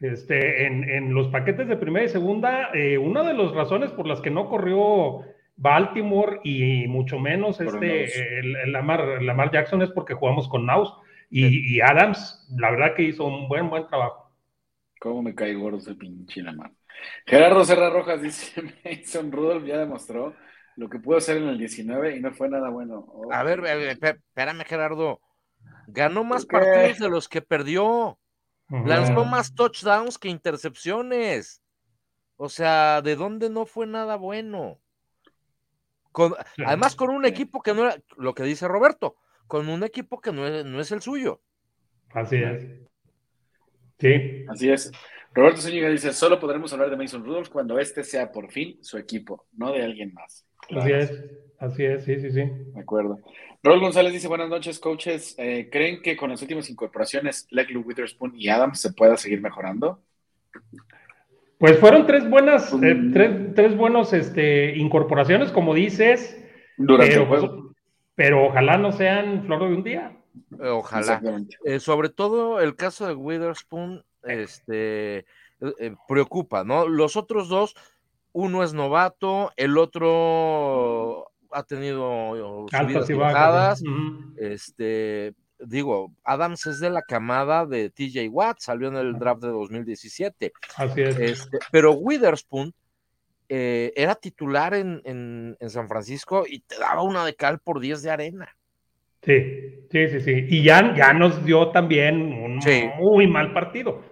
Este, en, los paquetes de primera y segunda, eh, una de las razones por las que no corrió Baltimore y mucho menos este, el, Lamar, Jackson es porque jugamos con Naus y, Adams, la verdad que hizo un buen, buen trabajo. ¿Cómo me cae gordo ese pinche Lamar? Gerardo Serra Rojas dice, Mason Rudolph ya demostró lo que pudo hacer en el 19 y no fue nada bueno. a ver, espérame Gerardo, ganó más partidos de los que perdió. Lanzó más touchdowns que intercepciones. O sea, ¿de dónde no fue nada bueno? además, con un equipo que no era, lo que dice Roberto, con un equipo que no es, no es el suyo. Así es. Sí. Así es. Roberto Zúñiga dice: solo podremos hablar de Mason Rudolph cuando este sea por fin su equipo, no de alguien más. Así es, así es, sí, sí, sí. De acuerdo. Rol González dice, buenas noches, coaches. Eh, ¿Creen que con las últimas incorporaciones, Leglu, Witherspoon y Adams se pueda seguir mejorando? Pues fueron tres buenas, eh, mm. tres, tres buenos este, incorporaciones, como dices. Durante el juego. Pero ojalá no sean flor de un día. Eh, ojalá. sobre todo el caso de Witherspoon este, preocupa, ¿no? Los otros dos, uno es novato, el otro ha tenido altas y bajas. Este, digo, Adams es de la camada de TJ Watt, salió en el draft de 2017. Así es. Este, pero Witherspoon eh, era titular en, San Francisco y te daba una de cal por 10 de arena. Sí, sí, sí, sí. Y ya, ya nos dio también un muy mal partido.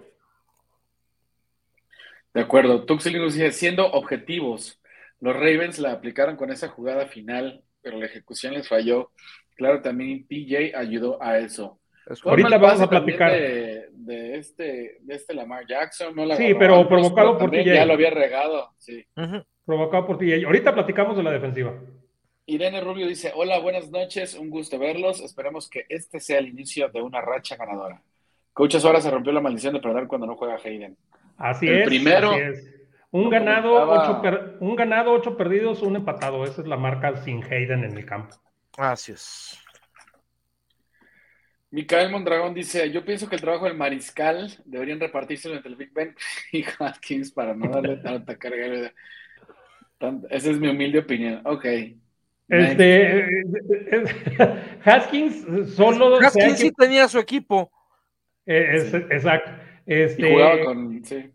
De acuerdo. Tuxel nos dice, siendo objetivos, los Ravens la aplicaron con esa jugada final, pero la ejecución les falló. Claro, también PJ ayudó a eso. Ahorita vamos a platicar. De, este, de este Lamar Jackson. No sí, pero provocado por TJ. Ya lo había regado, sí. Provocado por TJ. Ahorita platicamos de la defensiva. Irene Rubio dice, hola, buenas noches, un gusto verlos. Esperemos que este sea el inicio de una racha ganadora. Coaches, ahora se rompió la maldición de perder cuando no juega Hayden. Así el Primero, un ganado, ocho un ganado, ocho perdidos, un empatado. Esa es la marca sin Hayden en el campo. Gracias. Micael Mondragón dice: Yo pienso que el trabajo del mariscal deberían repartirse entre el Big Ben y Haskins para no darle tanta carga. Esa es mi humilde opinión. Ok. Este, eh, eh, Haskins solo. Haskins sí tenía su equipo. Eh, exacto. Este, jugaba con. Sí.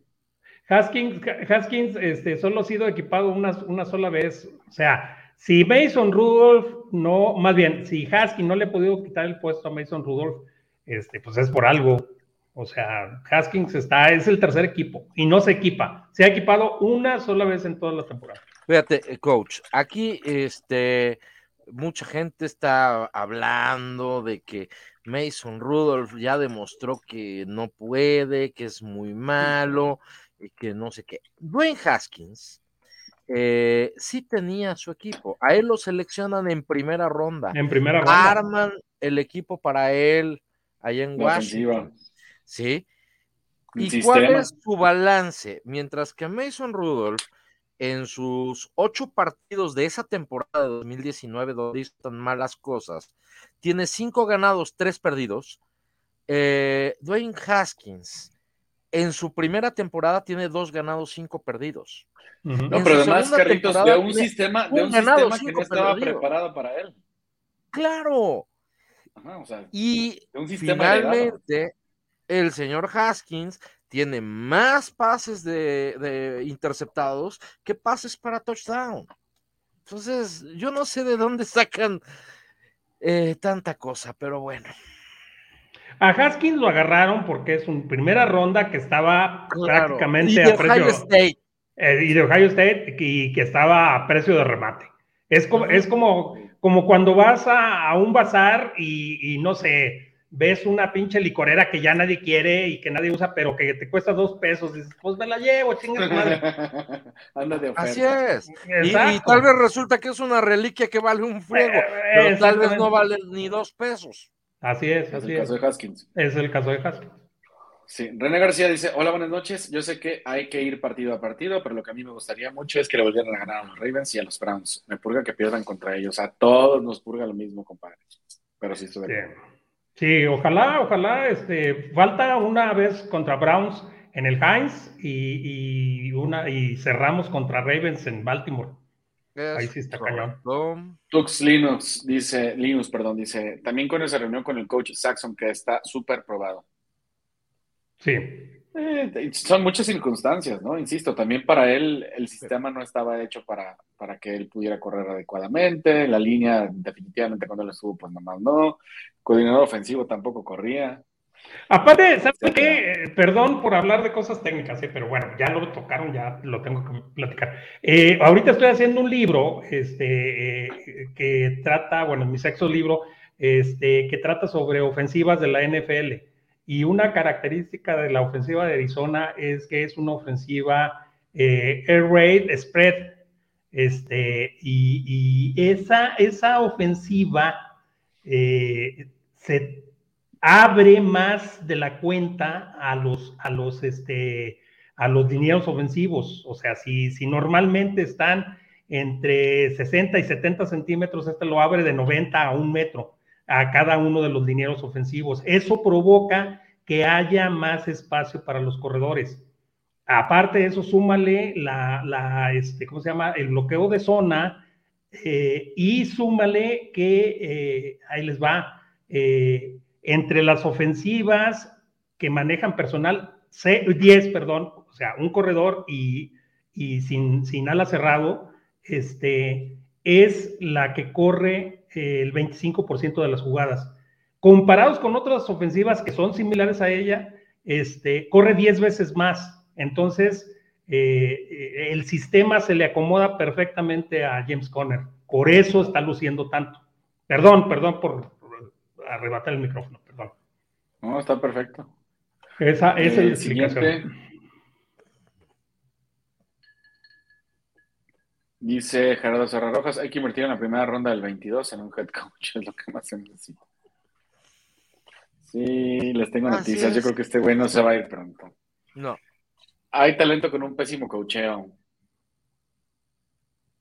Haskins, Haskins este, solo ha sido equipado una, una sola vez. O sea, si Mason Rudolph no, más bien, si Haskins no le ha podido quitar el puesto a Mason Rudolph, este, pues es por algo. O sea, Haskins está, es el tercer equipo y no se equipa. Se ha equipado una sola vez en toda la temporada. Fíjate, eh, coach, aquí este, mucha gente está hablando de que Mason Rudolph ya demostró que no puede, que es muy malo y que no sé qué. Dwayne Haskins eh, sí tenía su equipo. A él lo seleccionan en primera ronda. En primera ronda. Arman el equipo para él allá en Washington. ¿Sí? ¿Y cuál es su balance? Mientras que Mason Rudolph en sus ocho partidos de esa temporada de 2019, donde hizo tan malas cosas, tiene cinco ganados, tres perdidos. Eh, Dwayne Haskins en su primera temporada tiene dos ganados, cinco perdidos. No, pero además, Carlitos, de un sistema, de un sistema que no estaba preparado para él. Claro. y finalmente, el señor Haskins tiene más pases de, interceptados que pases para touchdown. Entonces, yo no sé de dónde sacan eh, tanta cosa, pero bueno. A Haskins lo agarraron porque es una primera ronda que estaba prácticamente a precio. State. Eh, y de Ohio State y que estaba a precio de remate. Es como, es como, como cuando vas a, un bazar y, no sé, ves una pinche licorera que ya nadie quiere y que nadie usa, pero que te cuesta dos pesos, dices, pues me la llevo, chingas madre. Así es. Y, tal vez resulta que es una reliquia que vale un fuego, eh, pero tal vez no vale ni dos pesos. Así es, así es. Es el caso de Haskins. Es el caso de Haskins. Sí, René García dice, hola, buenas noches. Yo sé que hay que ir partido a partido, pero lo que a mí me gustaría mucho es que le volvieran a ganar a los Ravens y a los Browns. Me purga que pierdan contra ellos. A todos nos purga lo mismo, compadre. Pero sí estoy de acuerdo. Sí, ojalá, ojalá, este, falta una vez contra Browns en el Heinz y, una, y cerramos contra Ravens en Baltimore. Ahí sí está cañón. Tux Linux dice, Linux, perdón, dice, también con esa reunión con el coach Saxon que está súper probado. Sí. Eh, son muchas circunstancias, ¿no? Insisto, también para él el sistema no estaba hecho para, para que él pudiera correr adecuadamente, la línea definitivamente cuando él estuvo, pues nomás no, coordinador ofensivo tampoco corría. Aparte, ¿sabes qué? Eh, perdón por hablar de cosas técnicas, ¿eh? pero bueno, ya lo tocaron, ya lo tengo que platicar. ahorita estoy haciendo un libro este, que trata, bueno, mi sexto libro, este, que trata sobre ofensivas de la NFL. Y una característica de la ofensiva de Arizona es que es una ofensiva eh, air raid spread. Este, y, esa, esa ofensiva eh, se abre más de la cuenta a los, a los, este, a los linieros ofensivos. O sea, si, si normalmente están entre 60 y 70 centímetros, este lo abre de 90 a un metro a cada uno de los linieros ofensivos. Eso provoca que haya más espacio para los corredores. Aparte de eso, súmale la, este, ¿cómo se llama? El bloqueo de zona eh, y súmale que, eh, ahí les va, eh, entre las ofensivas que manejan personal, 10, perdón, o sea, un corredor y, sin, sin ala cerrado, este, es la que corre el 25% de las jugadas. Comparados con otras ofensivas que son similares a ella, este, corre 10 veces más. Entonces, eh, el sistema se le acomoda perfectamente a James Conner. Por eso está luciendo tanto. Perdón, perdón por, arrebatar el micrófono, perdón. No, está perfecto. Esa, esa es la explicación. Dice Gerardo Serra Rojas, hay que invertir en la primera ronda del 22 en un head coach, es lo que más se necesita. Sí, les tengo noticias. Yo creo que este güey no se va a ir pronto. No. Hay talento con un pésimo cocheo.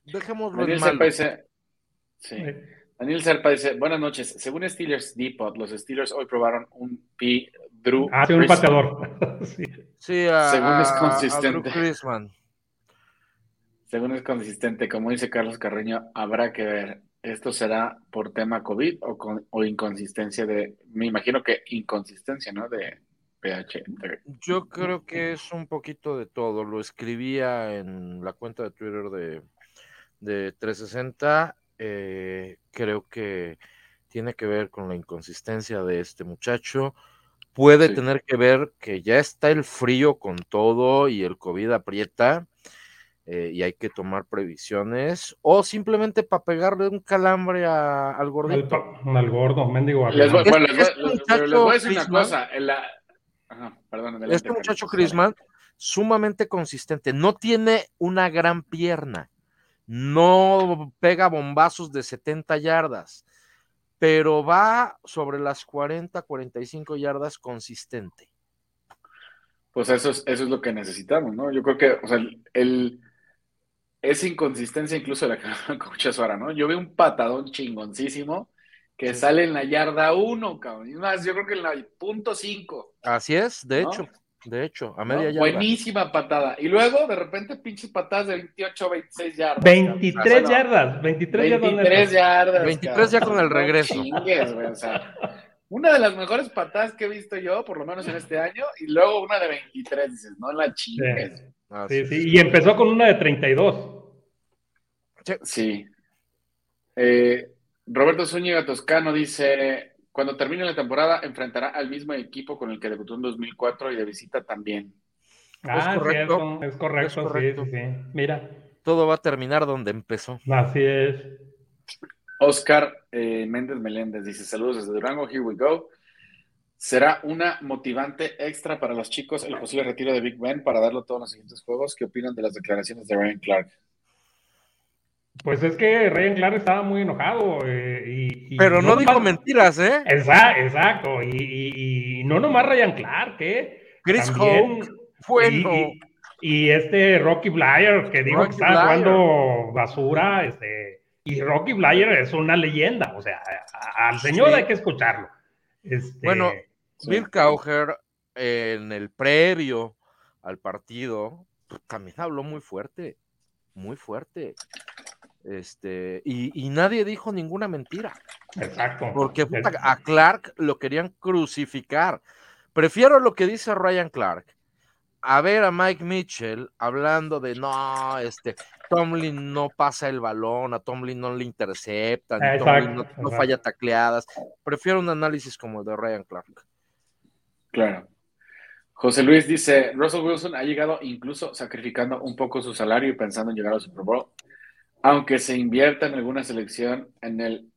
Dejémoslo Serpa dice, sí. Daniel Serpa dice, buenas noches. Según Steelers Depot, los Steelers hoy probaron un P. Drew. Ah, sí, un pateador. sí. Según es consistente. Según es consistente, como dice Carlos Carreño, habrá que ver. ¿Esto será por tema COVID o, con, o inconsistencia de, me imagino que inconsistencia, ¿no? De pH. Yo creo que es un poquito de todo. Lo escribía en la cuenta de Twitter de, de 360. Eh, creo que tiene que ver con la inconsistencia de este muchacho. Puede tener que ver que ya está el frío con todo y el COVID aprieta eh, y hay que tomar previsiones, o simplemente para pegarle un calambre al gordito. Al, gordo, mendigo. Les voy, bueno, les, voy, a decir una cosa. este muchacho Crisman, sumamente consistente, no tiene una gran pierna, no pega bombazos de 70 yardas, pero va sobre las 40, 45 yardas consistente. Pues eso es, eso es lo que necesitamos, ¿no? Yo creo que, o sea, el, esa inconsistencia incluso de la que escucha ahora, ¿no? Yo veo un patadón chingoncísimo que sale en la yarda 1, cabrón. Y más, yo creo que en la punto 5. Así es, de hecho, de hecho, a media yarda. Buenísima patada. Y luego, de repente, pinches patadas de 28, 26 yardas. 23 yardas, 23, 23 yardas. 23 ya con el regreso. Chingues, güey, o sea, una de las mejores patadas que he visto yo, por lo menos en este año, y luego una de 23, dices, no la chingues. Sí, sí, y empezó con una de 32. Sí. Eh, Roberto Zúñiga Toscano dice, cuando termine la temporada enfrentará al mismo equipo con el que debutó en 2004 y de visita también. Ah, es correcto, es correcto, Sí, sí, Mira. Todo va a terminar donde empezó. Así es. Oscar eh, Méndez Meléndez dice, saludos desde Durango, here we go. ¿Será una motivante extra para los chicos el posible retiro de Big Ben para darlo todos los siguientes juegos? ¿Qué opinan de las declaraciones de Ryan Clark? Pues es que Ryan Clark estaba muy enojado. Eh, y, Pero no, dijo mentiras, ¿eh? Exacto, exacto. Y, no nomás Ryan Clark, ¿eh? Chris Howe, bueno. Y, este Rocky Blyer, que dijo que estaba jugando basura, este, y Rocky Blyer es una leyenda, o sea, al señor hay que escucharlo. Este, bueno, Bill Cowher en el previo al partido también habló muy fuerte, muy fuerte. Este, y, nadie dijo ninguna mentira. Exacto. Porque a Clark lo querían crucificar. Prefiero lo que dice Ryan Clark a ver a Mike Mitchell hablando de no, este, Tomlin no pasa el balón, a Tomlin no le interceptan, Tomlin no, falla tacleadas. Prefiero un análisis como el de Ryan Clark. Claro. José Luis dice, Russell Wilson ha llegado incluso sacrificando un poco su salario y pensando en llegar al Super Bowl. Aunque se invierta en alguna selección, en el,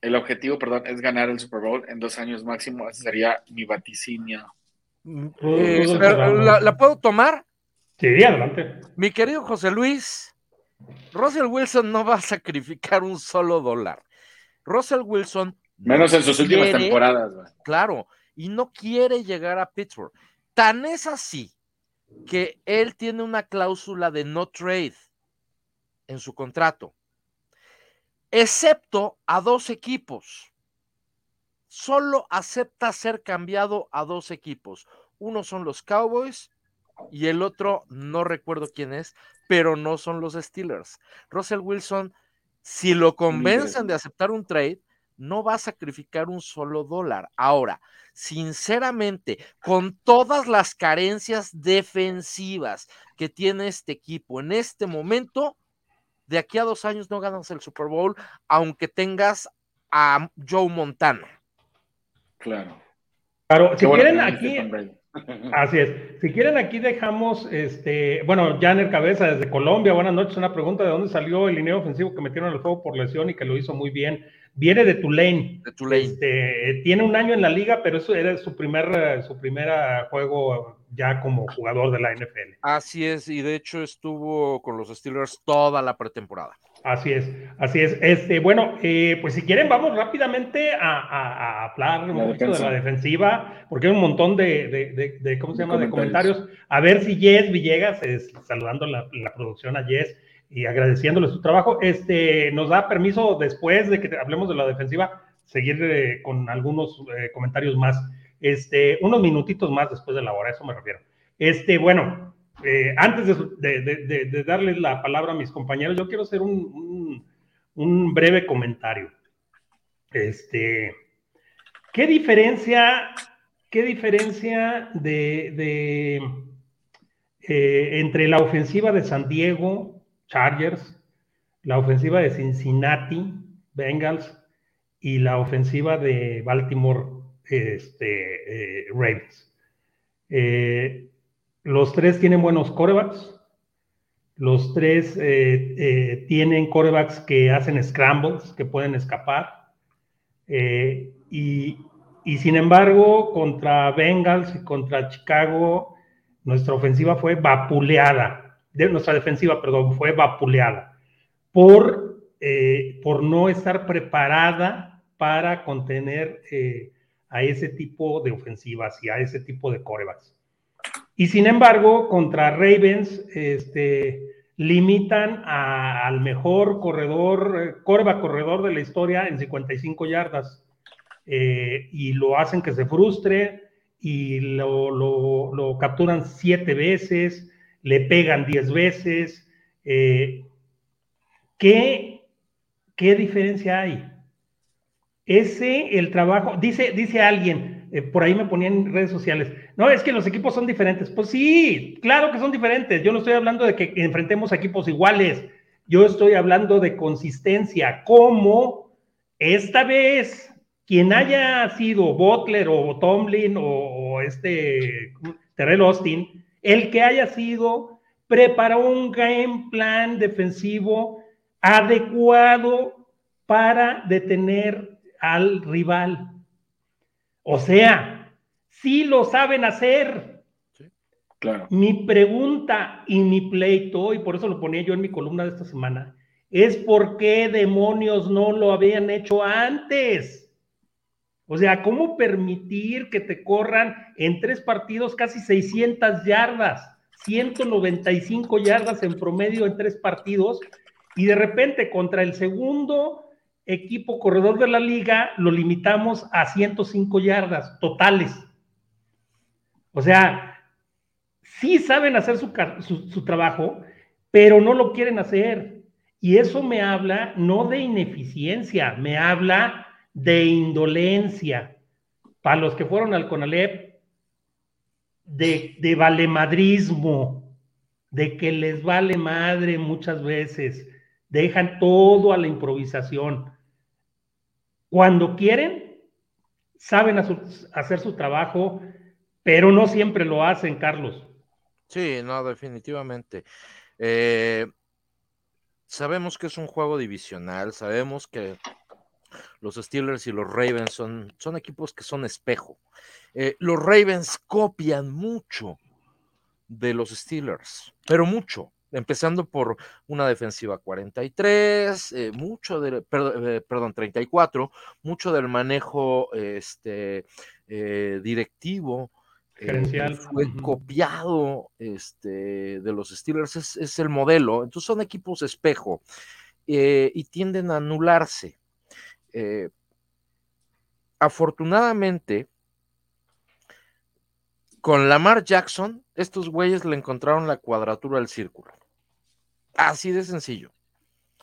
el objetivo, perdón, es ganar el Super Bowl en dos años máximo. Ese sería mi vaticinio. Eh, ¿la, puedo tomar? Sí, adelante. Mi querido José Luis, Russell Wilson no va a sacrificar un solo dólar. Russell Wilson. Menos en sus últimas temporadas. Claro, y no quiere llegar a Pittsburgh. Tan es así que él tiene una cláusula de no trade en su contrato, excepto a dos equipos solo acepta ser cambiado a dos equipos. Uno son los Cowboys y el otro no recuerdo quién es, pero no son los Steelers. Russell Wilson, si lo convencen de aceptar un trade, no va a sacrificar un solo dólar. Ahora, sinceramente, con todas las carencias defensivas que tiene este equipo en este momento, de aquí a dos años no ganas el Super Bowl, aunque tengas a Joe Montana. Claro. Claro, si quieren aquí, así es, si quieren aquí dejamos, este, bueno, Janer Cabeza desde Colombia, buenas noches, una pregunta de dónde salió el lineo ofensivo que metieron al juego por lesión y que lo hizo muy bien. Viene de Tulane. De Tulane. Este, tiene un año en la liga, pero eso era su primer, su primer juego ya como jugador de la NFL. Así es, y de hecho estuvo con los Steelers toda la pretemporada. Así es, así es. Este, bueno, eh, pues si quieren, vamos rápidamente a, hablar un poquito de la defensiva, porque hay un montón de, de, ¿cómo se llama?, de comentarios. A ver si Jess Villegas, saludando la, la, producción a Jess y agradeciéndole su trabajo, este, nos da permiso después de que hablemos de la defensiva, seguir eh, con algunos eh, comentarios más, este, unos minutitos más después de la hora, eso me refiero. Este, bueno, eh, antes de, darles la palabra a mis compañeros, yo quiero hacer un, breve comentario. Este, ¿Qué diferencia, qué diferencia de, entre la ofensiva de San Diego, Chargers, la ofensiva de Cincinnati, Bengals, y la ofensiva de Baltimore, este, eh, Ravens? Los tres tienen buenos corebacks. Los tres eh, eh, tienen corebacks que hacen scrambles, que pueden escapar. Eh, y, sin embargo, contra Bengals y contra Chicago, nuestra ofensiva fue vapuleada. De, nuestra defensiva, perdón, fue vapuleada por, por no estar preparada para contener a ese tipo de ofensivas y a ese tipo de corebacks. Y sin embargo, contra Ravens, este, limitan al mejor corredor, corva corredor de la historia en 55 yardas. Eh, y lo hacen que se frustre y lo, capturan siete veces, le pegan diez veces. Eh, ¿qué, ¿Qué diferencia hay? Ese, el trabajo, dice, dice alguien, eh, por ahí me ponían en redes sociales, no, es que los equipos son diferentes. Pues sí, claro que son diferentes. Yo no estoy hablando de que enfrentemos equipos iguales. Yo estoy hablando de consistencia, como esta vez quien haya sido Butler o Tomlin o, este Terrell Austin, el que haya sido, preparó un game plan defensivo adecuado para detener al rival. O sea, sí lo saben hacer. claro. Mi pregunta y mi pleito, y por eso lo ponía yo en mi columna de esta semana, es por qué demonios no lo habían hecho antes. O sea, ¿cómo permitir que te corran en tres partidos casi 600 yardas, 195 yardas en promedio en tres partidos? Y de repente contra el segundo equipo corredor de la liga lo limitamos a 105 yardas totales. O sea, sí saben hacer su, su trabajo, pero no lo quieren hacer. Y eso me habla no de ineficiencia, me habla de indolencia. Para los que fueron al CONALEP, de, de valemadrismo, de que les vale madre muchas veces, dejan todo a la improvisación. Cuando quieren, saben hacer su trabajo, pero no siempre lo hacen, Carlos. Sí, no, definitivamente. Eh, sabemos que es un juego divisional, sabemos que los Steelers y los Ravens son, son equipos que son espejo. Eh, los Ravens copian mucho de los Steelers, pero mucho, empezando por una defensiva 43, eh, mucho de, eh, perdón, 34, mucho del manejo este, directivo. fue copiado este, de los Steelers, es, es, el modelo. Entonces son equipos espejo y tienden a anularse. Eh, afortunadamente, con Lamar Jackson, estos güeyes le encontraron la cuadratura del círculo. Así de sencillo.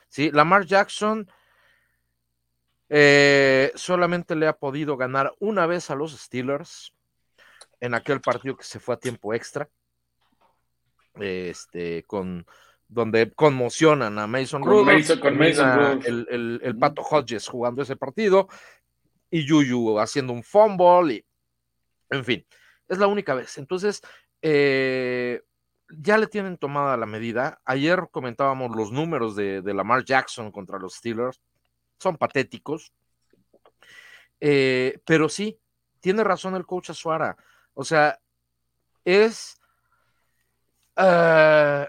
¿Sí? Lamar Jackson eh, solamente le ha podido ganar una vez a los Steelers en aquel partido que se fue a tiempo extra. Este, con donde conmocionan a Mason Rudolph, con el, Pato Hodges jugando ese partido y Yuyu haciendo un fumble y en fin, es la única vez. Entonces, eh, ya le tienen tomada la medida. Ayer comentábamos los números de, Lamar Jackson contra los Steelers, son patéticos, eh, pero sí, tiene razón el coach Azuara. O sea, es... Uh,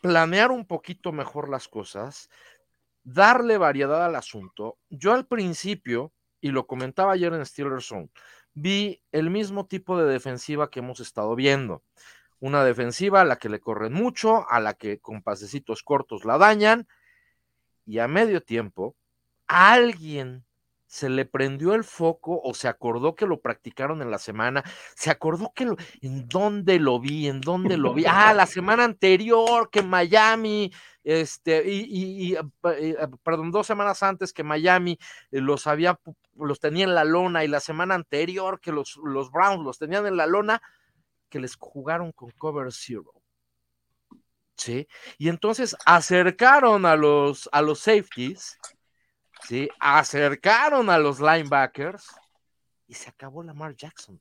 planear un poquito mejor las cosas, darle variedad al asunto. Yo al principio, y lo comentaba ayer en Steelers Zone, vi el mismo tipo de defensiva que hemos estado viendo. Una defensiva a la que le corren mucho, a la que con pasecitos cortos la dañan, y a medio tiempo, alguien se le prendió el foco o se acordó que lo practicaron en la semana, se acordó que en dónde lo vi, en dónde lo vi, ah, la semana anterior que Miami, este, y, ah, ah, perdón, dos semanas antes que Miami eh, los había, los tenía en la lona y la semana anterior que los, los Browns los tenían en la lona, que les jugaron con cover zero. ¿Sí? Y entonces acercaron a los, a los safeties ¿sí? Acercaron a los linebackers y se acabó Lamar Jackson.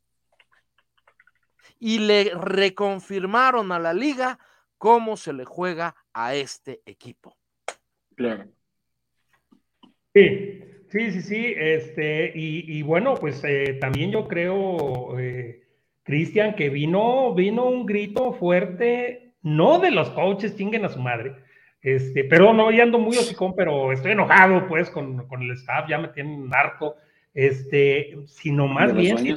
Y le reconfirmaron a la liga cómo se le juega a este equipo. Claro. Sí, sí, sí, sí. Este, y, bueno, pues eh, también yo creo, eh, Cristian, que vino, vino un grito fuerte, no de los coaches, chinguen a su madre, este, pero no, ya ando muy hocicón, pero estoy enojado pues con, el staff, ya me tienen harto, este, sino más bien,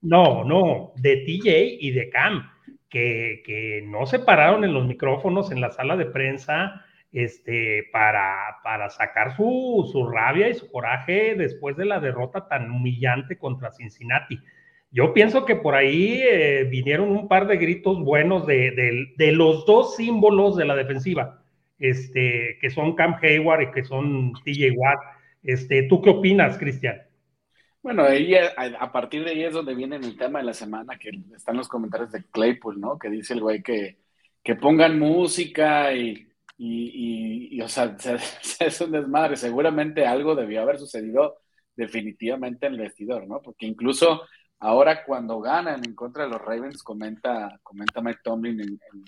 no, no, de TJ y de Cam, que, no se pararon en los micrófonos en la sala de prensa, este, para, para sacar su, su rabia y su coraje después de la derrota tan humillante contra Cincinnati. Yo pienso que por ahí eh, vinieron un par de gritos buenos de, de los dos símbolos de la defensiva este, que son Cam Hayward y que son TJ Watt. Este, ¿Tú qué opinas, Cristian? Bueno, ahí, a, partir de ahí es donde viene mi tema de la semana, que están los comentarios de Claypool, ¿no? Que dice el güey que, que pongan música y Y, o sea, es un desmadre. Seguramente algo debió haber sucedido definitivamente en el vestidor, ¿no? Porque incluso ahora cuando ganan en contra de los Ravens, comenta, comenta Mike Tomlin en, en,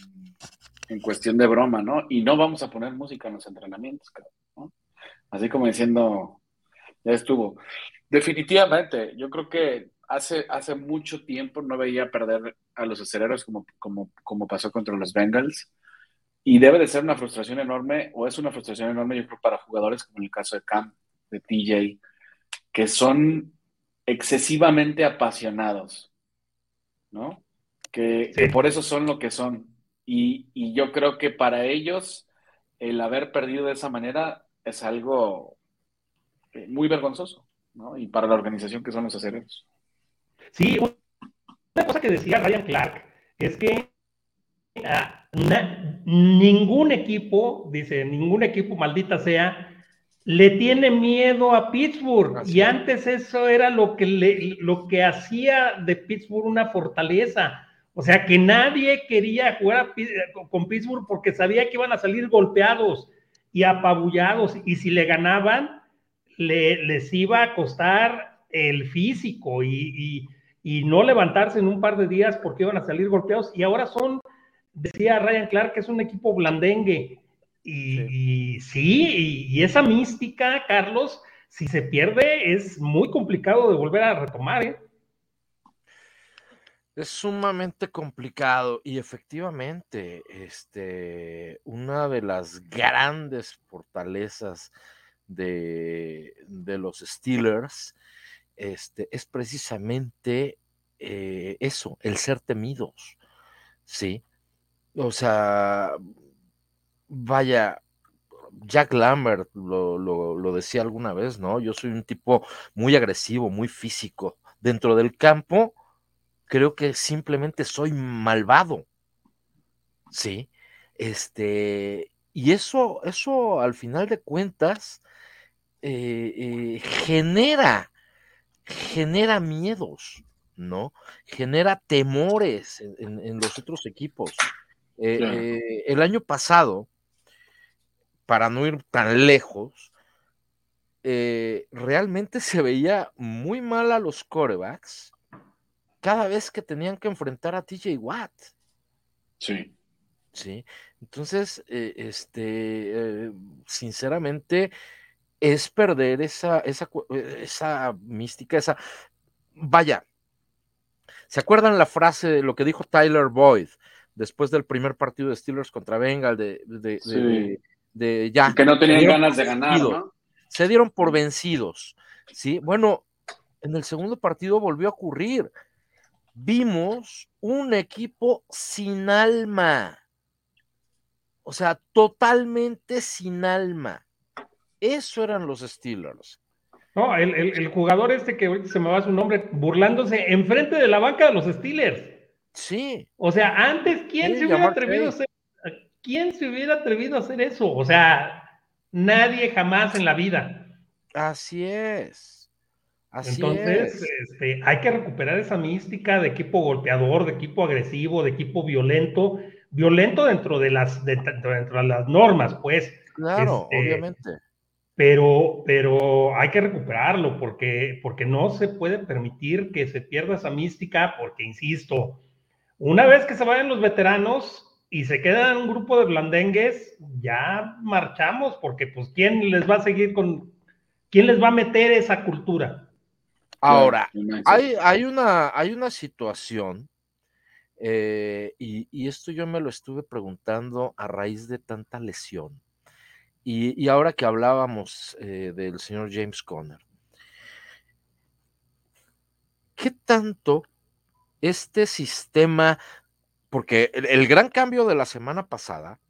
cuestión de broma, ¿no? Y no vamos a poner música en los entrenamientos, ¿no? Así como diciendo, ya estuvo. Definitivamente, yo creo que hace, hace mucho tiempo no veía perder a los aceleros como, como, como pasó contra los Bengals. Y debe de ser una frustración enorme, o es una frustración enorme, yo creo, para jugadores como en el caso de Cam, de TJ, que son excesivamente apasionados, ¿no? Que, por eso son lo que son. Y, y, yo creo que para ellos el haber perdido de esa manera es algo eh, muy vergonzoso, ¿no? Y para la organización que son los aceleros. Sí, una cosa que decía Ryan Clark es que ah, ningún equipo, dice, ningún equipo, maldita sea, le tiene miedo a Pittsburgh. y antes eso era lo que, le, lo que hacía de Pittsburgh una fortaleza. O sea, que nadie quería jugar con Pittsburgh porque sabía que iban a salir golpeados y apabullados. Y si le ganaban, le, les iba a costar el físico y, no levantarse en un par de días porque iban a salir golpeados. Y ahora son, decía Ryan Clark, que es un equipo blandengue. Y sí, y, esa mística, Carlos, si se pierde, es muy complicado de volver a retomar. ¿eh? Es sumamente complicado y efectivamente, este, una de las grandes fortalezas de, los Steelers este, es precisamente eh, eso, el ser temidos, ¿sí? O sea, vaya, Jack Lambert lo, lo, decía alguna vez, ¿no? Yo soy un tipo muy agresivo, muy físico. Dentro del campo, creo que simplemente soy malvado. Sí. Este, y eso, eso al final de cuentas, eh, eh, genera, genera miedos, ¿no? Genera temores en, los otros equipos. Eh, el año pasado, para no ir tan lejos, realmente se veía muy mal a los corebacks cada vez que tenían que enfrentar a TJ Watt. Sí. Sí. Entonces, este, sinceramente, es perder esa, esa, eh, esa mística, esa... Vaya, ¿se acuerdan la frase de lo que dijo Tyler Boyd después del primer partido de Steelers contra Bengal de, de, ya? Que no tenían ganas de ganar, ¿no? Se dieron por vencidos, ¿sí? Bueno, en el segundo partido volvió a ocurrir. Vimos un equipo sin alma. O sea, totalmente sin alma. Eso eran los Steelers. No, el, jugador este que ahorita se me va su nombre, burlándose enfrente de la banca de los Steelers. Sí. O sea, antes, ¿quién se hubiera atrevido a hacer? ¿Quién se hubiera atrevido a hacer eso? O sea, nadie jamás en la vida. Así es. Así Entonces, Este, hay que recuperar esa mística de equipo golpeador, de equipo agresivo, de equipo violento, violento dentro de las, dentro de las normas, pues. Claro, este, obviamente pero, pero hay que recuperarlo porque, porque no se puede permitir que se pierda esa mística, porque, insisto, una vez que se vayan los veteranos y se quedan un grupo de blandengues, ya marchamos, porque pues ¿quién les va a seguir con, quién les va a meter esa cultura? Ahora, hay, hay, una, hay una situación, eh, y, y esto yo me lo estuve preguntando a raíz de tanta lesión. Y, ahora que hablábamos eh, del señor James Conner, ¿qué tanto este sistema, porque el, gran cambio de la semana pasada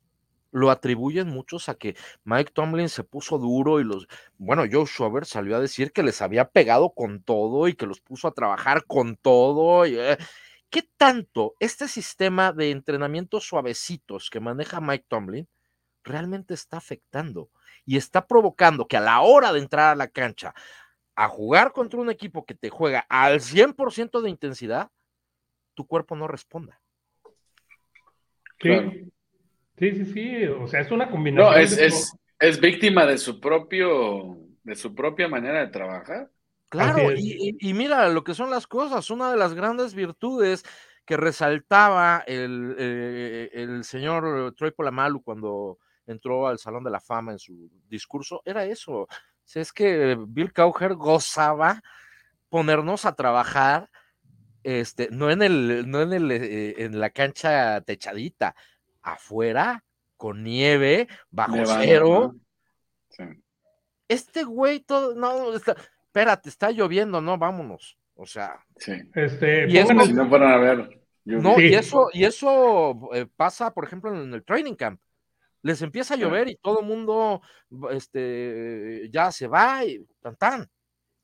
lo atribuyen muchos a que Mike Tomlin se puso duro y los, bueno, Joe Schubert salió a decir que les había pegado con todo y que los puso a trabajar con todo. Eh, ¿Qué tanto este sistema de entrenamientos suavecitos que maneja Mike Tomlin realmente está afectando y está provocando que a la hora de entrar a la cancha a jugar contra un equipo que te juega al 100% de intensidad, tu cuerpo no responda. Sí. Sí, sí, sí, o sea, es una combinación. No, es, es, es víctima de su propio, de su propia manera de trabajar. Claro, y, mira lo que son las cosas, una de las grandes virtudes que resaltaba el, eh, el señor Troy Polamalu cuando entró al Salón de la Fama en su discurso, era eso. es que Bill Cowher gozaba ponernos a trabajar, este, no en el, no en el, eh, en la cancha techadita, afuera, con nieve, bajo cero. Este güey todo, no, está, espérate, está lloviendo, no, vámonos. O sea, sí. este, y eso, si no fueran a ver. No, y eso, y eso eh, pasa, por ejemplo, en el training camp. Les empieza a llover y todo el mundo este, ya se va y tan tan.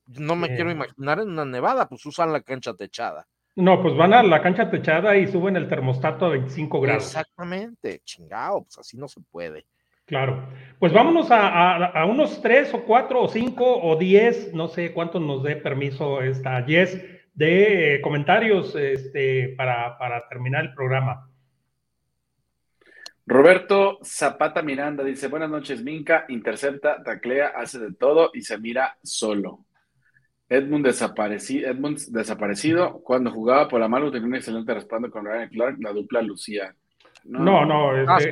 No me quiero imaginar en una nevada, pues usan la cancha techada. No, pues van a la cancha techada y suben el termostato a 25 grados. Exactamente, chingado, pues así no se puede. Claro. Pues vámonos a, unos tres o cuatro o cinco o diez, no sé cuánto nos dé permiso esta Yes, de eh, comentarios este, para, para terminar el programa. Roberto Zapata Miranda dice: Buenas noches, Minca, intercepta, taclea, hace de todo y se mira solo. Edmund, desaparecido, Edmund desaparecido, cuando jugaba por la mano tenía un excelente respaldo con Ryan Clark, la dupla Lucía. No, no, este,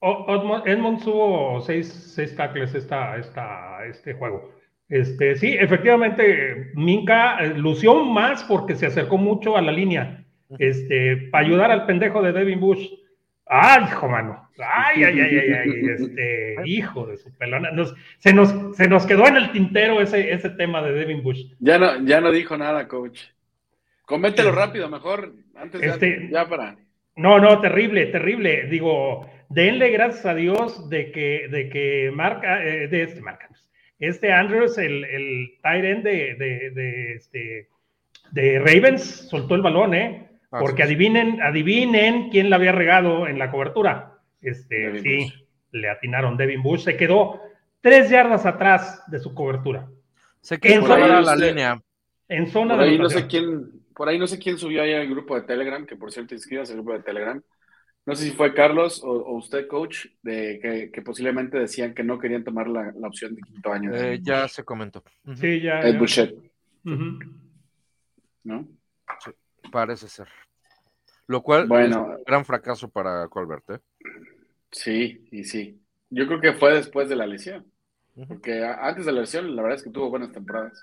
Edmund tuvo seis, seis tackles esta, esta, este juego. Este, sí, efectivamente, Minka eh, lució más porque se acercó mucho a la línea, este, para ayudar al pendejo de Devin Bush. Ay, hijo mano. Ay, ay, ay, ay, ay, este, hijo de su pelona. se, nos, se nos quedó en el tintero ese, ese tema de Devin Bush. Ya no, ya no dijo nada, coach. Comételo rápido, mejor, antes este, ya para. No, no, terrible, terrible. Digo, denle gracias a Dios de que, de que marca, eh, de este marca, este Andrews, el, el tight end de, de, de, este, de Ravens, soltó el balón, ¿eh? Porque adivinen, adivinen quién la había regado en la cobertura. Este, sí, le atinaron. Devin Bush se quedó tres yardas atrás de su cobertura. Se quedó en zona, la línea. En zona por ahí no sé quién, por ahí no sé quién subió ahí al grupo de Telegram, que por cierto inscribas al grupo de Telegram. No sé si fue Carlos o, usted, coach, de que, posiblemente decían que no querían tomar la, opción de quinto año. Eh, ya se comentó. Sí, ya. Ed Bouchet. ¿No? Parece ser. Lo cual bueno, es un gran fracaso para Colbert, ¿eh? Sí, y sí. Yo creo que fue después de la lesión. Porque antes de la lesión, la verdad es que tuvo buenas temporadas.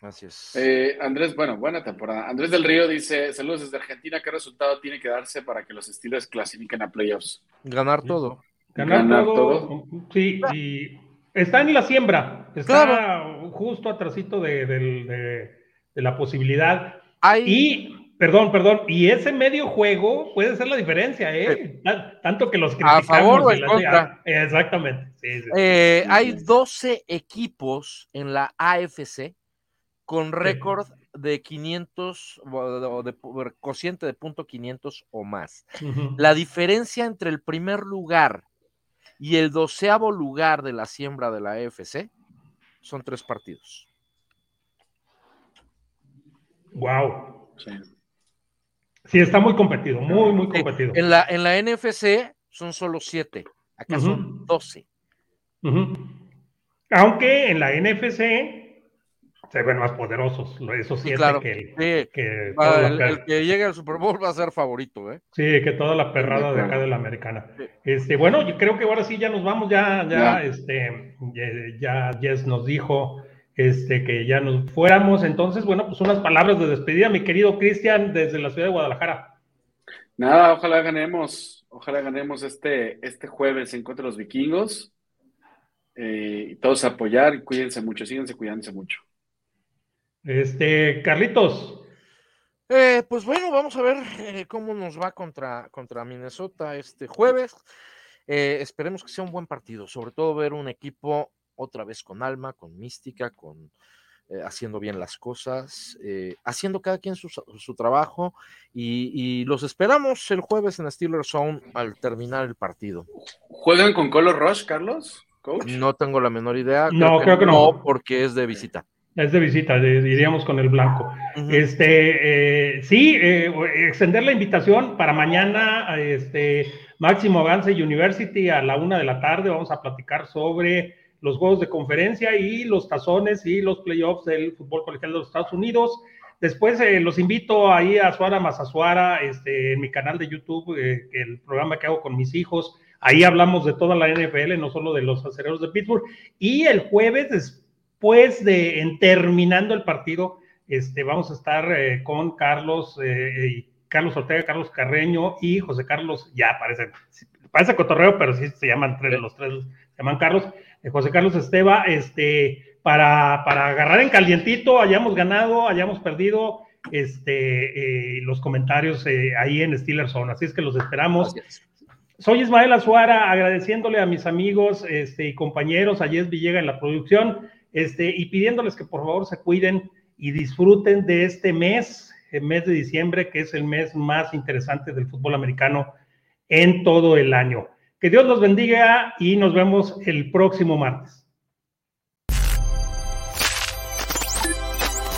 Así es. Eh, Andrés, bueno, buena temporada. Andrés del Río dice: Saludos desde Argentina. ¿Qué resultado tiene que darse para que los estilos clasifiquen a playoffs? Ganar todo. Ganar, todo, Sí, y está en la siembra. Está justo atrásito de, de, la posibilidad. Y, perdón, perdón, y ese medio juego puede ser la diferencia, ¿eh? Tanto que los criticamos. A favor o en contra. Exactamente. Eh, hay 12 equipos en la AFC con récord de 500 o de, cociente de punto 500 o más. La diferencia entre el primer lugar y el doceavo lugar de la siembra de la EFC son tres partidos. Wow. Sí. está muy competido, muy, muy competido. En la, en la NFC son solo siete, acá son doce. Aunque en la NFC se ven más poderosos. Eso sí, claro, que, que el, que llegue al Super Bowl va a ser favorito, ¿eh? Sí, que toda la perrada de acá de la americana. Este, bueno, yo creo que ahora sí ya nos vamos, ya, ya, este, ya, Jess nos dijo este, que ya nos fuéramos. Entonces, bueno, pues unas palabras de despedida, mi querido Cristian, desde la ciudad de Guadalajara. Nada, ojalá ganemos, ojalá ganemos este, este jueves en contra de los vikingos. Eh, todos apoyar, cuídense mucho, síganse cuidándose mucho. Este, Carlitos. Eh, pues bueno, vamos a ver eh, cómo nos va contra, contra Minnesota este jueves. Eh, esperemos que sea un buen partido, sobre todo ver un equipo otra vez con alma, con mística, con haciendo bien las cosas, haciendo cada quien su, trabajo y, los esperamos el jueves en Steelers Zone al terminar el partido. ¿Juegan con Color Rush, Carlos? No tengo la menor idea. no, creo que no, porque es de visita. Es de visita, diríamos con el blanco. Este, eh, sí, eh, extender la invitación para mañana, este, Máximo Avance University a la una de la tarde. Vamos a platicar sobre los juegos de conferencia y los tazones y los playoffs del fútbol colegial de los Estados Unidos. Después eh, los invito ahí a Suara Mazazuara, este, en mi canal de YouTube, el programa que hago con mis hijos. Ahí hablamos de toda la NFL, no solo de los acereros de Pittsburgh. Y el jueves, después de en, terminando el partido, este, vamos a estar eh, con Carlos, eh, Carlos Ortega, Carlos Carreño y José Carlos, ya parece, parece cotorreo, pero sí se llaman tres, los tres se llaman Carlos, eh, José Carlos Esteba, este, para, para agarrar en calientito, hayamos ganado, hayamos perdido, este, los comentarios ahí en Steelers Zone. Así es que los esperamos. Soy Ismael Azuara, agradeciéndole a mis amigos este, y compañeros, a Yes Villega en la producción este, y pidiéndoles que por favor se cuiden y disfruten de este mes, el mes de diciembre, que es el mes más interesante del fútbol americano en todo el año. Que Dios los bendiga y nos vemos el próximo martes.